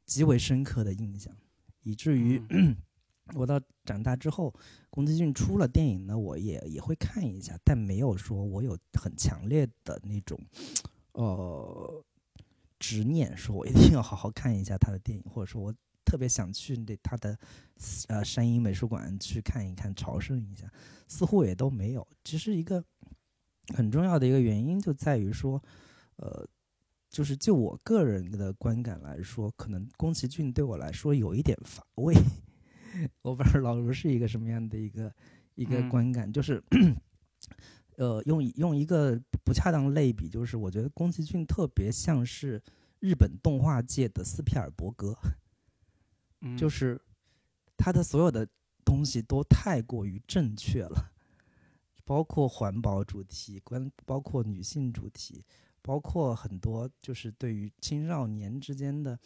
极为深刻的印象，以至于 我到长大之后，宫崎骏出了电影呢，我也也会看一下，但没有说我有很强烈的那种 呃执念，说我一定要好好看一下他的电影，或者说我特别想去那他的呃山阴美术馆去看一看、朝圣一下，似乎也都没有，只是一个。很重要的一个原因就在于说，呃，就是就我个人的观感来说，可能宫崎骏对我来说有一点乏味。我不知道老卢是一个什么样的一个一个观感，就是，呃，用用一个不恰当类比，就是我觉得宫崎骏特别像是日本动画界的斯皮尔伯格，就是他的所有的东西都太过于正确了。包括环保主题，关包括女性主题，包括很多就是对于青少年之间的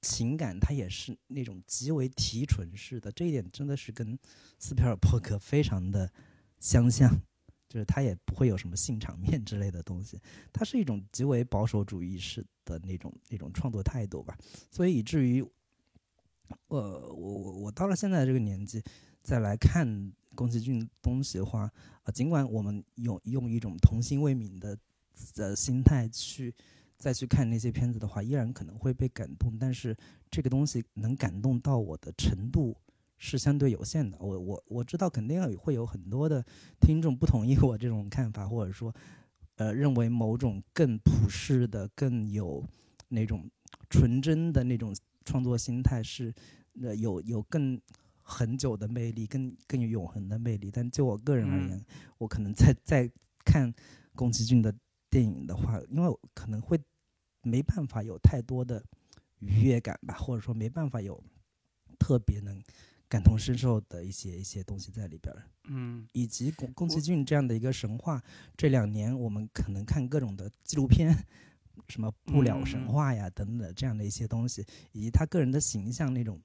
情感，它也是那种极为提纯式的。这一点真的是跟斯皮尔伯格非常的相像，就是他也不会有什么性场面之类的东西，它是一种极为保守主义式的那种那种创作态度吧。所以以至于，呃，我我我到了现在这个年纪再来看。宫崎骏东西的话，啊，尽管我们用用一种童心未泯的呃心态去再去看那些片子的话，依然可能会被感动。但是这个东西能感动到我的程度是相对有限的。我我我知道肯定会有很多的听众不同意我这种看法，或者说，呃，认为某种更普世的、更有那种纯真的那种创作心态是，呃，有有更。很久的魅力，更更有永恒的魅力。但就我个人而言，我可能在在看宫崎骏的电影的话，因为可能会没办法有太多的愉悦感吧，或者说没办法有特别能感同身受的一些一些东西在里边。嗯，以及宫宫崎骏这样的一个神话，这两年我们可能看各种的纪录片，什么不了神话呀等等这样的一些东西，以及他个人的形象那种。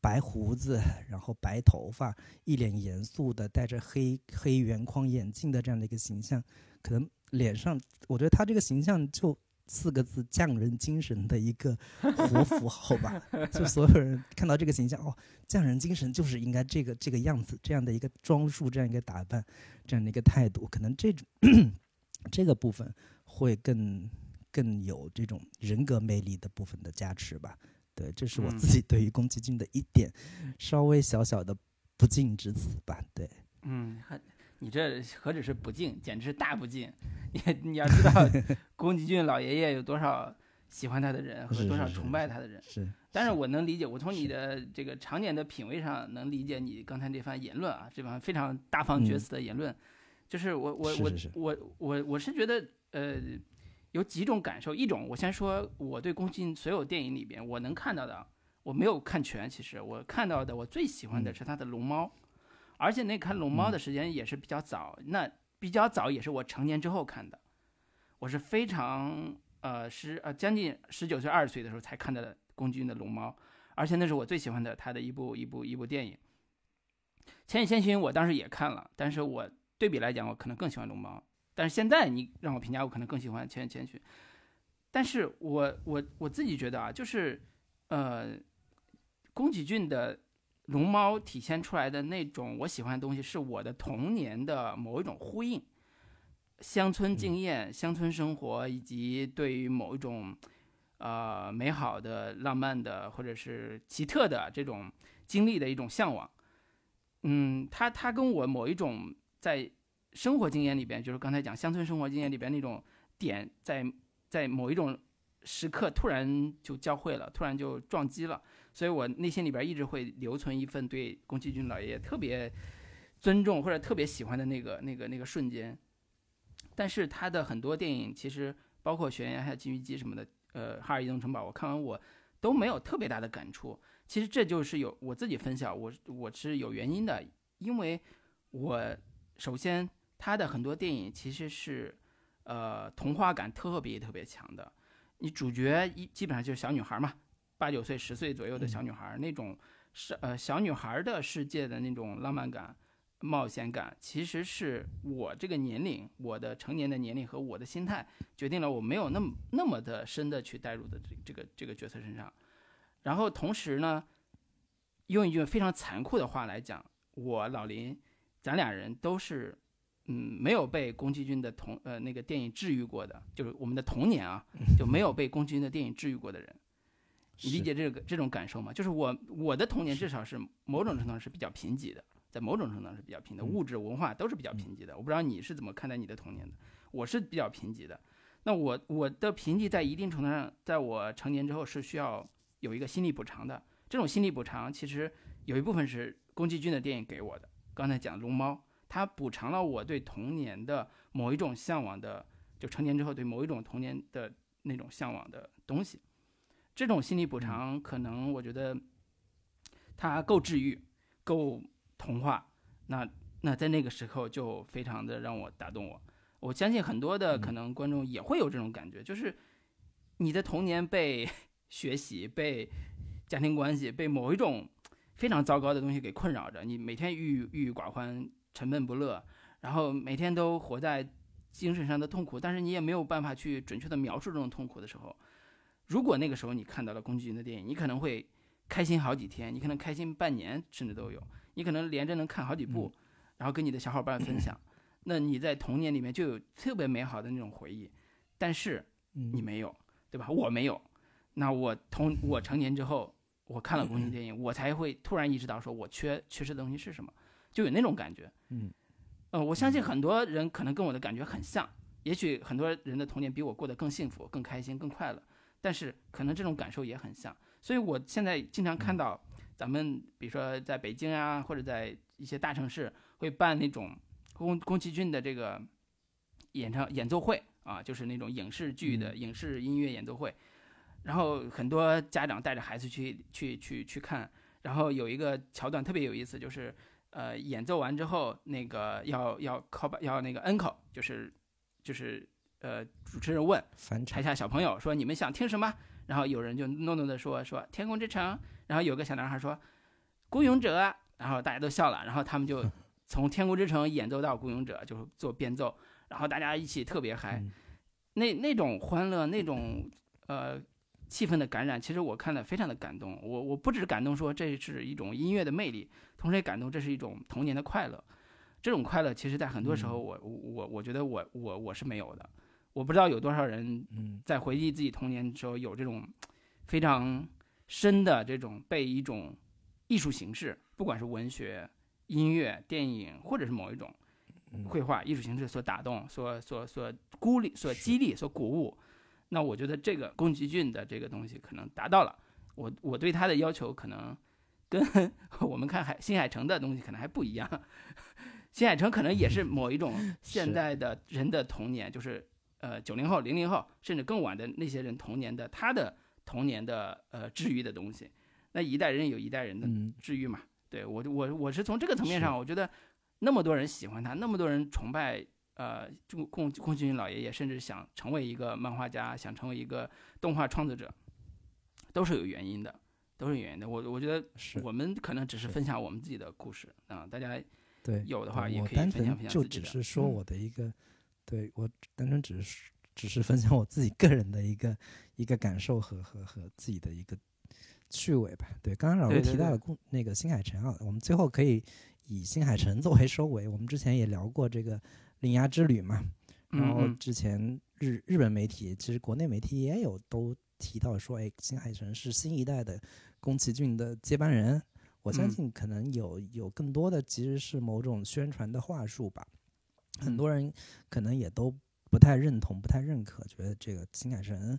白胡子，然后白头发，一脸严肃的，戴着黑黑圆框眼镜的这样的一个形象，可能脸上，我觉得他这个形象就四个字匠人精神的一个活符号吧。就所有人看到这个形象，哦，匠人精神就是应该这个这个样子，这样的一个装束，这样一个打扮，这样的一个态度，可能这种这个部分会更更有这种人格魅力的部分的加持吧。对，这是我自己对于宫崎骏的一点稍微小小的不敬之词吧。对，嗯，你这何止是不敬，简直是大不敬。你 你要知道，宫崎骏老爷爷有多少喜欢他的人和多少崇拜他的人。是，但是我能理解，我从你的这个常年的品味上能理解你刚才这番言论啊，这番非常大放厥词的言论。就是我我我我我我是觉得呃。有几种感受，一种我先说，我对宫崎骏所有电影里边，我能看到的，我没有看全，其实我看到的，我最喜欢的是他的《龙猫》，而且那看《龙猫》的时间也是比较早，那比较早也是我成年之后看的，我是非常呃十呃将近十九岁二十岁的时候才看的宫崎骏的《龙猫》，而且那是我最喜欢的他的一部一部一部电影，《千与千寻》我当时也看了，但是我对比来讲，我可能更喜欢《龙猫》。但是现在你让我评价，我可能更喜欢《千与千寻》，但是我我我自己觉得啊，就是呃，宫崎骏的《龙猫》体现出来的那种我喜欢的东西，是我的童年的某一种呼应，乡村经验、乡村生活，以及对于某一种呃美好的、浪漫的或者是奇特的这种经历的一种向往。嗯，他他跟我某一种在。生活经验里边，就是刚才讲乡村生活经验里边那种点，在在某一种时刻突然就交汇了，突然就撞击了，所以我内心里边一直会留存一份对宫崎骏老爷爷特别尊重或者特别喜欢的那个那个那个瞬间。但是他的很多电影，其实包括《悬崖》还有《金鱼姬》什么的，呃，《哈尔移动城堡》，我看完我都没有特别大的感触。其实这就是有我自己分享，我我是有原因的，因为我首先。他的很多电影其实是，呃，童话感特别特别强的。你主角一基本上就是小女孩嘛，八九岁、十岁左右的小女孩，那种是呃小女孩的世界的那种浪漫感、冒险感，其实是我这个年龄、我的成年的年龄和我的心态决定了我没有那么那么的深的去带入的这这个这个角色身上。然后同时呢，用一句非常残酷的话来讲，我老林，咱俩人都是。嗯，没有被宫崎骏的童呃那个电影治愈过的，就是我们的童年啊，就没有被宫崎骏的电影治愈过的人，你理解这个这种感受吗？就是我我的童年至少是某种程度上是比较贫瘠的，在某种程度上是比较贫的，物质文化都是比较贫瘠的。我不知道你是怎么看待你的童年的，我是比较贫瘠的。那我我的贫瘠在一定程度上，在我成年之后是需要有一个心理补偿的。这种心理补偿其实有一部分是宫崎骏的电影给我的。刚才讲龙猫。它补偿了我对童年的某一种向往的，就成年之后对某一种童年的那种向往的东西。这种心理补偿可能我觉得它够治愈，够童话。那那在那个时候就非常的让我打动我。我相信很多的可能观众也会有这种感觉，就是你的童年被 学习、被家庭关系、被某一种非常糟糕的东西给困扰着，你每天郁郁郁寡欢。沉闷不乐，然后每天都活在精神上的痛苦，但是你也没有办法去准确的描述这种痛苦的时候，如果那个时候你看到了宫崎骏的电影，你可能会开心好几天，你可能开心半年甚至都有，你可能连着能看好几部，然后跟你的小伙伴分享，那你在童年里面就有特别美好的那种回忆，但是你没有，对吧？我没有，那我童我成年之后，我看了宫崎骏电影，我才会突然意识到，说我缺缺失的东西是什么。就有那种感觉，嗯，呃，我相信很多人可能跟我的感觉很像，也许很多人的童年比我过得更幸福、更开心、更快乐，但是可能这种感受也很像。所以我现在经常看到咱们，比如说在北京啊，或者在一些大城市，会办那种宫宫崎骏的这个演唱演奏会啊，就是那种影视剧的影视音乐演奏会，然后很多家长带着孩子去去去去看，然后有一个桥段特别有意思，就是。呃，演奏完之后，那个要要靠要那个 uncle，就是就是呃，主持人问台下小朋友说：“你们想听什么？”然后有人就诺诺的说：“说天空之城。”然后有个小男孩说：“孤勇者。”然后大家都笑了。然后他们就 从天空之城演奏到孤勇者，就是做变奏。然后大家一起特别嗨。那那种欢乐，那种呃气氛的感染，其实我看了非常的感动。我我不只感动说这是一种音乐的魅力，同时也感动这是一种童年的快乐。这种快乐，其实在很多时候，我我我觉得我我我是没有的。我不知道有多少人在回忆自己童年的时候有这种非常深的这种被一种艺术形式，不管是文学、音乐、电影，或者是某一种绘画艺术形式所打动、所所所鼓励、所激励、所鼓舞。那我觉得这个宫崎骏的这个东西可能达到了。我我对他的要求可能跟 我们看海新海诚的东西可能还不一样。新海诚可能也是某一种 现在的人的童年，就是呃九零后、零零后，甚至更晚的那些人童年的他的童年的呃治愈的东西。那一代人有一代人的治愈嘛？对我我我是从这个层面上，我觉得那么多人喜欢他，那么多人崇拜呃宫宫宫崎骏老爷爷，甚至想成为一个漫画家，想成为一个动画创作者，都是有原因的，都是有原因的。我我觉得我们可能只是分享我们自己的故事啊，大家。对，有的话也可以分享分享就只是说我的一个，对我单纯只是只是分享我自己个人的一个一个感受和和和自己的一个趣味吧。对，刚刚老师提到了公那个新海诚啊，我们最后可以以新海诚作为收尾。我们之前也聊过这个《铃芽之旅》嘛，然后之前日日本媒体其实国内媒体也有都提到说，哎，新海诚是新一代的宫崎骏的接班人。我相信可能有有更多的其实是某种宣传的话术吧，很多人可能也都不太认同、不太认可，觉得这个新海诚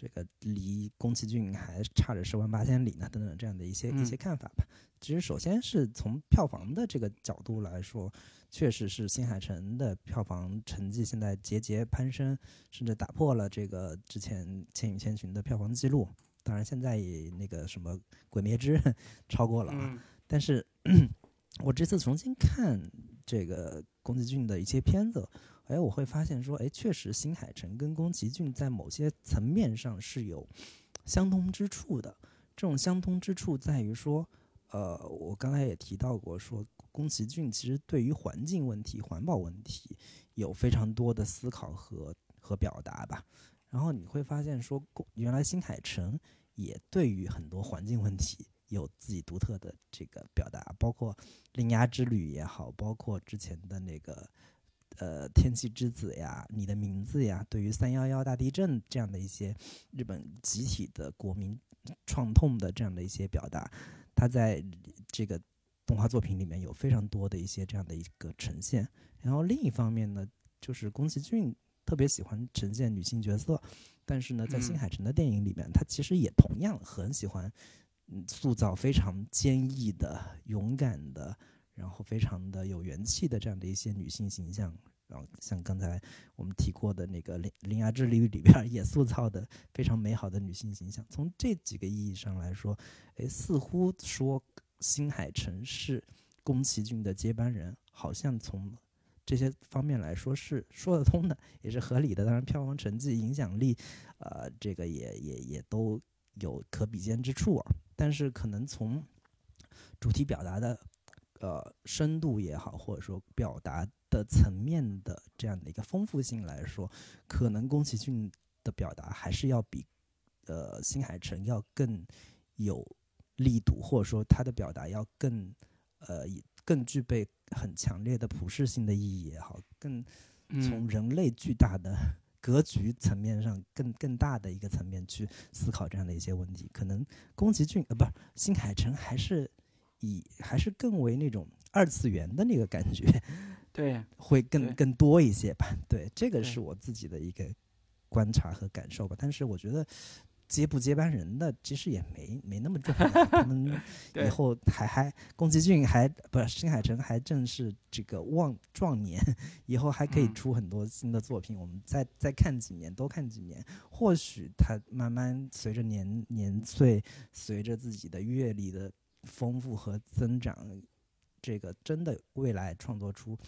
这个离宫崎骏还差着十万八千里呢，等等这样的一些一些看法吧。其实首先是从票房的这个角度来说，确实是新海诚的票房成绩现在节节攀升，甚至打破了这个之前《千与千寻》的票房记录。当然，现在也那个什么《鬼灭之刃》超过了啊。但是，我这次重新看这个宫崎骏的一些片子，哎，我会发现说，哎，确实新海诚跟宫崎骏在某些层面上是有相通之处的。这种相通之处在于说，呃，我刚才也提到过，说宫崎骏其实对于环境问题、环保问题有非常多的思考和和表达吧。然后你会发现，说原来新海诚也对于很多环境问题有自己独特的这个表达，包括《铃芽之旅》也好，包括之前的那个呃《天气之子》呀，《你的名字》呀，对于三幺幺大地震这样的一些日本集体的国民创痛的这样的一些表达，他在这个动画作品里面有非常多的一些这样的一个呈现。然后另一方面呢，就是宫崎骏。特别喜欢呈现女性角色，但是呢，在新海诚的电影里面，他其实也同样很喜欢，嗯，塑造非常坚毅的、勇敢的，然后非常的有元气的这样的一些女性形象。然后像刚才我们提过的那个《铃铃芽之旅》里边，也塑造的非常美好的女性形象。从这几个意义上来说，哎，似乎说新海诚是宫崎骏的接班人，好像从。这些方面来说是说得通的，也是合理的。当然，票房成绩、影响力，呃，这个也也也都有可比肩之处啊。但是，可能从主题表达的呃深度也好，或者说表达的层面的这样的一个丰富性来说，可能宫崎骏的表达还是要比呃新海诚要更有力度，或者说他的表达要更呃更具备。很强烈的普世性的意义也好，更从人类巨大的格局层面上，更更大的一个层面去思考这样的一些问题。可能宫崎骏呃，不是新海诚，还是以还是更为那种二次元的那个感觉，对，会更更多一些吧。对，这个是我自己的一个观察和感受吧。但是我觉得。接不接班人的其实也没没那么重要，他们 以后还还宫崎骏还不是新海诚还正是这个旺壮年，以后还可以出很多新的作品，我们再再看几年，多看几年，或许他慢慢随着年年岁，随着自己的阅历的丰富和增长，这个真的未来创作出，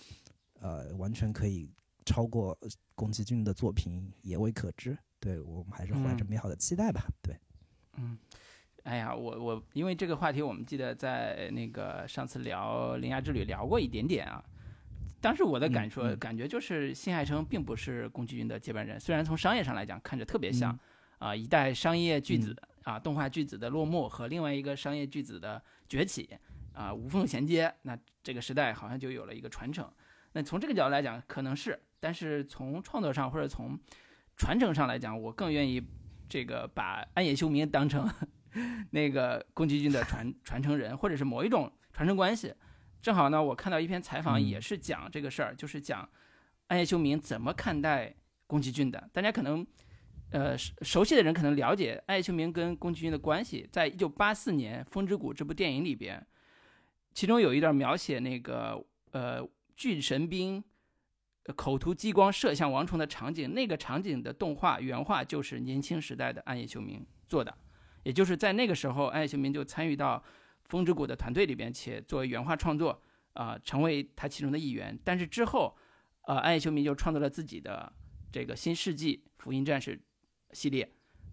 呃，完全可以超过宫崎骏的作品也未可知。对我们还是怀着美好的期待吧。对，嗯，哎呀，我我因为这个话题，我们记得在那个上次聊《铃芽之旅》聊过一点点啊。当时我的感受、嗯嗯感觉就是新海诚并不是宫崎骏的接班人，虽然从商业上来讲看着特别像，啊、一代商业巨子、啊动画巨子的落幕和另外一个商业巨子的崛起啊无缝衔接，那这个时代好像就有了一个传承。那从这个角度来讲，可能是，但是从创作上或者从传承上来讲，我更愿意这个把安野秀明当成 那个宫崎骏的传 传承人，或者是某一种传承关系。正好呢，我看到一篇采访，嗯也是讲这个事儿，就是讲安野秀明怎么看待宫崎骏的。大家可能呃熟悉的人可能了解安野秀明跟宫崎骏的关系，在一九八四年《风之谷》这部电影里边，其中有一段描写那个呃巨神兵口吐激光射向王虫的场景，那个场景的动画原画就是年轻时代的暗夜秀明做的，也就是在那个时候，安野秀明就参与到风之谷的团队里边，且作为原画创作啊、成为他其中的一员。但是之后，呃，暗夜秀明就创作了自己的这个新世纪福音战士系列，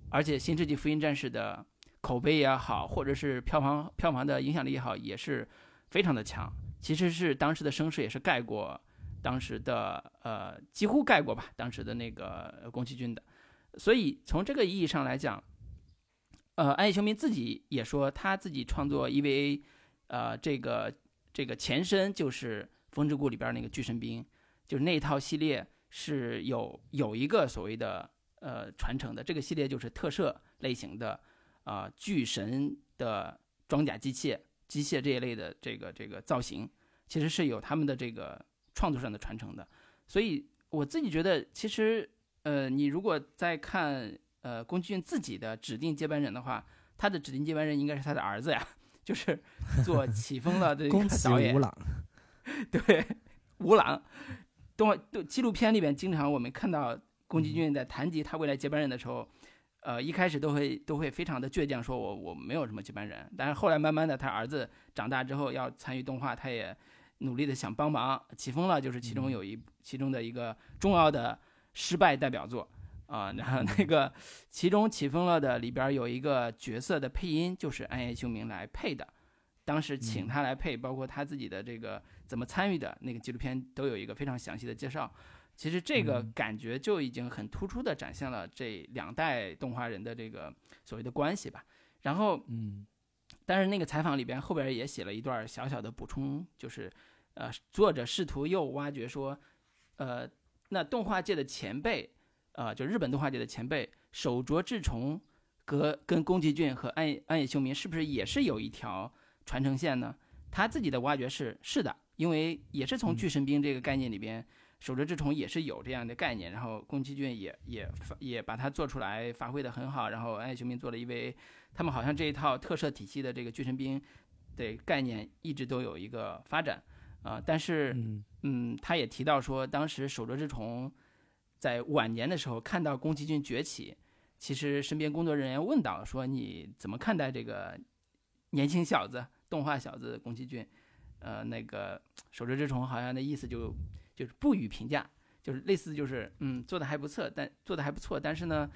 而且新世纪福音战士的口碑也好，或者是票房票房的影响力也好，也是非常的强。其实是当时的声势也是盖过当时的呃几乎盖过吧当时的那个宫崎骏的，所以从这个意义上来讲，呃，安野秀明自己也说他自己创作 EVA，呃，这个这个前身就是《风之谷》里边那个巨神兵，就是那一套系列是有有一个所谓的呃传承的，这个系列就是特摄类型的啊、呃巨神的装甲机械、机械这一类的这个这个造型，其实是有他们的这个创作上的传承的。所以我自己觉得，其实呃，你如果在看呃宫崎骏自己的指定接班人的话，他的指定接班人应该是他的儿子呀，就是做起风了的导演吾。朗，对，吴朗，动画都纪录片里边，经常我们看到宫崎骏在谈及他未来接班人的时候，呃，一开始都会都会非常的倔强，说我我没有什么接班人。但是后来慢慢的，他儿子长大之后要参与动画，他也努力的想帮忙。起风了就是其中有一其中的一个重要的失败代表作。啊，然后那个其中起风了的里边有一个角色的配音就是暗夜秀明来配的，当时请他来配，包括他自己的这个怎么参与的那个纪录片都有一个非常详细的介绍。其实这个嗯感觉就已经很突出的展现了这两代动画人的这个所谓的关系吧。然后，嗯但是那个采访里边后边也写了一段小小的补充，就是呃，作者试图又挖掘说，呃，那动画界的前辈，呃，就日本动画界的前辈手冢治虫和跟宫崎骏和安安野秀明是不是也是有一条传承线呢？他自己的挖掘是是的，因为也是从嗯巨神兵这个概念里边，手冢治虫也是有这样的概念，然后宫崎骏也也发也把它做出来，发挥的很好，然后安野秀明做了一位，他们好像这一套特摄体系的这个巨神兵的概念一直都有一个发展啊、但是嗯嗯，他也提到说，当时守着之虫在晚年的时候看到宫崎骏崛起，其实身边工作人员问到说你怎么看待这个年轻小子、动画小子宫崎骏？呃，那个守着之虫好像的意思就就是不予评价，就是类似就是嗯做的还不错，但做的还不错，但是呢，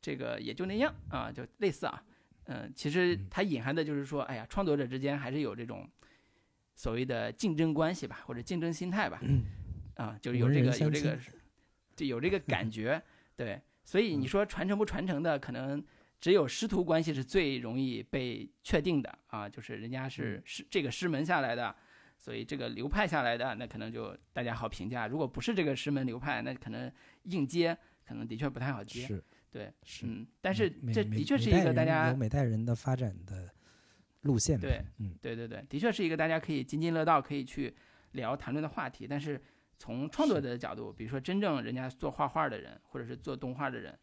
这个也就那样啊，就类似啊，嗯、其实嗯。它隐含的就是说，哎呀，创作者之间还是有这种所谓的竞争关系吧，或者竞争心态吧，啊，就是有这个有这个，就有这个感觉，对，所以你说传承不传承的，可能只有师徒关系是最容易被确定的啊，就是人家是师这个师门下来的，所以这个流派下来的，那可能就大家好评价。如果不是这个师门流派，那可能硬接可能的确不太好接。是对，是，嗯，但是这的确是一个大家有每代人的发展的路线，对，嗯对对对，的确是一个大家可以津津乐道、可以去聊谈论的话题。但是从创作者的角度，比如说真正人家做画画的人，或者是做动画的人，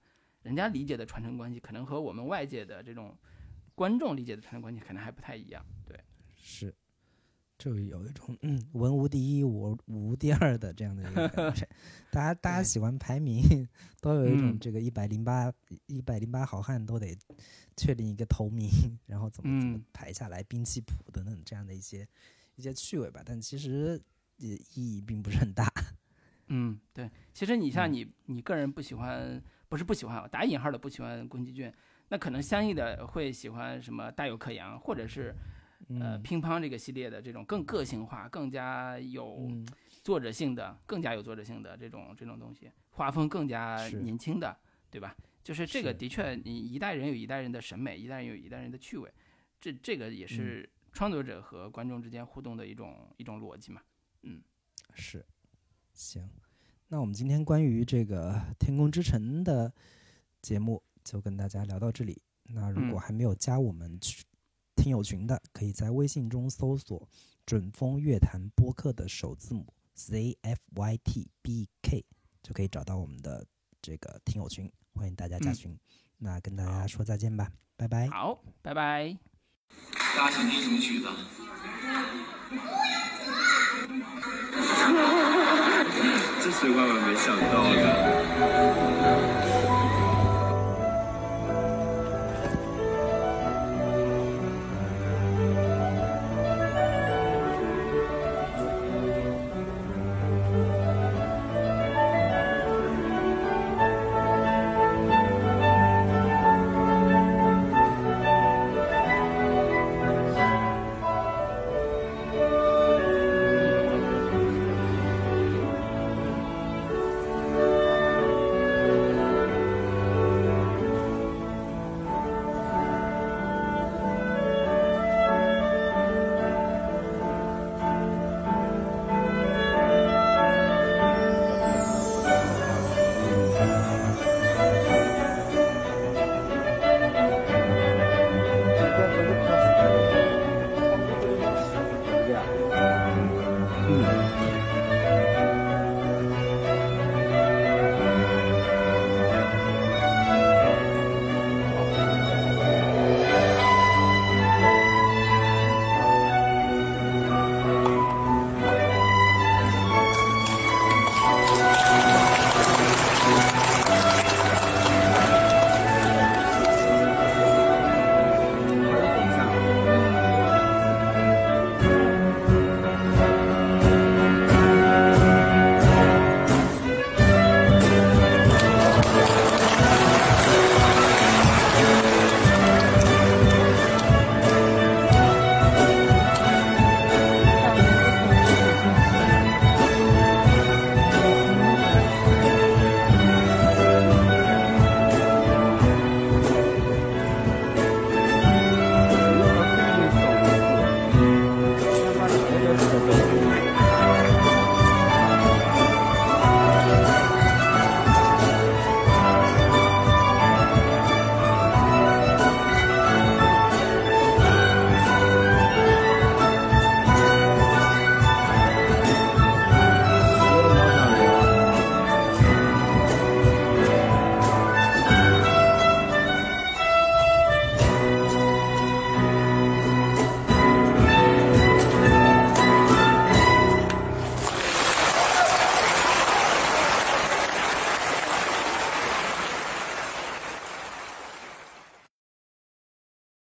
人家理解的传承关系，可能和我们外界的这种观众理解的传承关系可能还不太一样。对，是，就有一种嗯文无第一，武武无第二的这样的一个感觉。大家大家喜欢排名，都有一种嗯这个一百零八一百零八好汉都得确定一个头名，然后怎么怎么嗯排下来，兵器谱等等这样的一些一些趣味吧。但其实也意义并不是很大。嗯，对。其实你像嗯你，你个人不喜欢，不是不喜欢啊，打引号的不喜欢宫崎骏，那可能相应的会喜欢什么大有克洋，或者是呃，嗯。乒乓这个系列的这种更个性化、更加有嗯。作者性的、更加有作者性的这种这种东西，画风更加年轻的，对吧？就是这个的确，你一代人有一代人的审美，一代人有一代人的趣味，这这个嗯。也是创作者和观众之间互动的一种一种逻辑嘛。嗯。是，行，那我们今天关于这个《天空之城》的节目就跟大家聊到这里。那如果嗯。还没有加我们群听友群的，可以在微信中搜索“准风乐坛播客”的首字母 Z F Y T B K，就可以找到我们的这个听友群，欢迎大家加嗯群。那跟大家说再见吧，拜拜。好，拜拜。大家想听什么曲子啊？这是万万没想到的。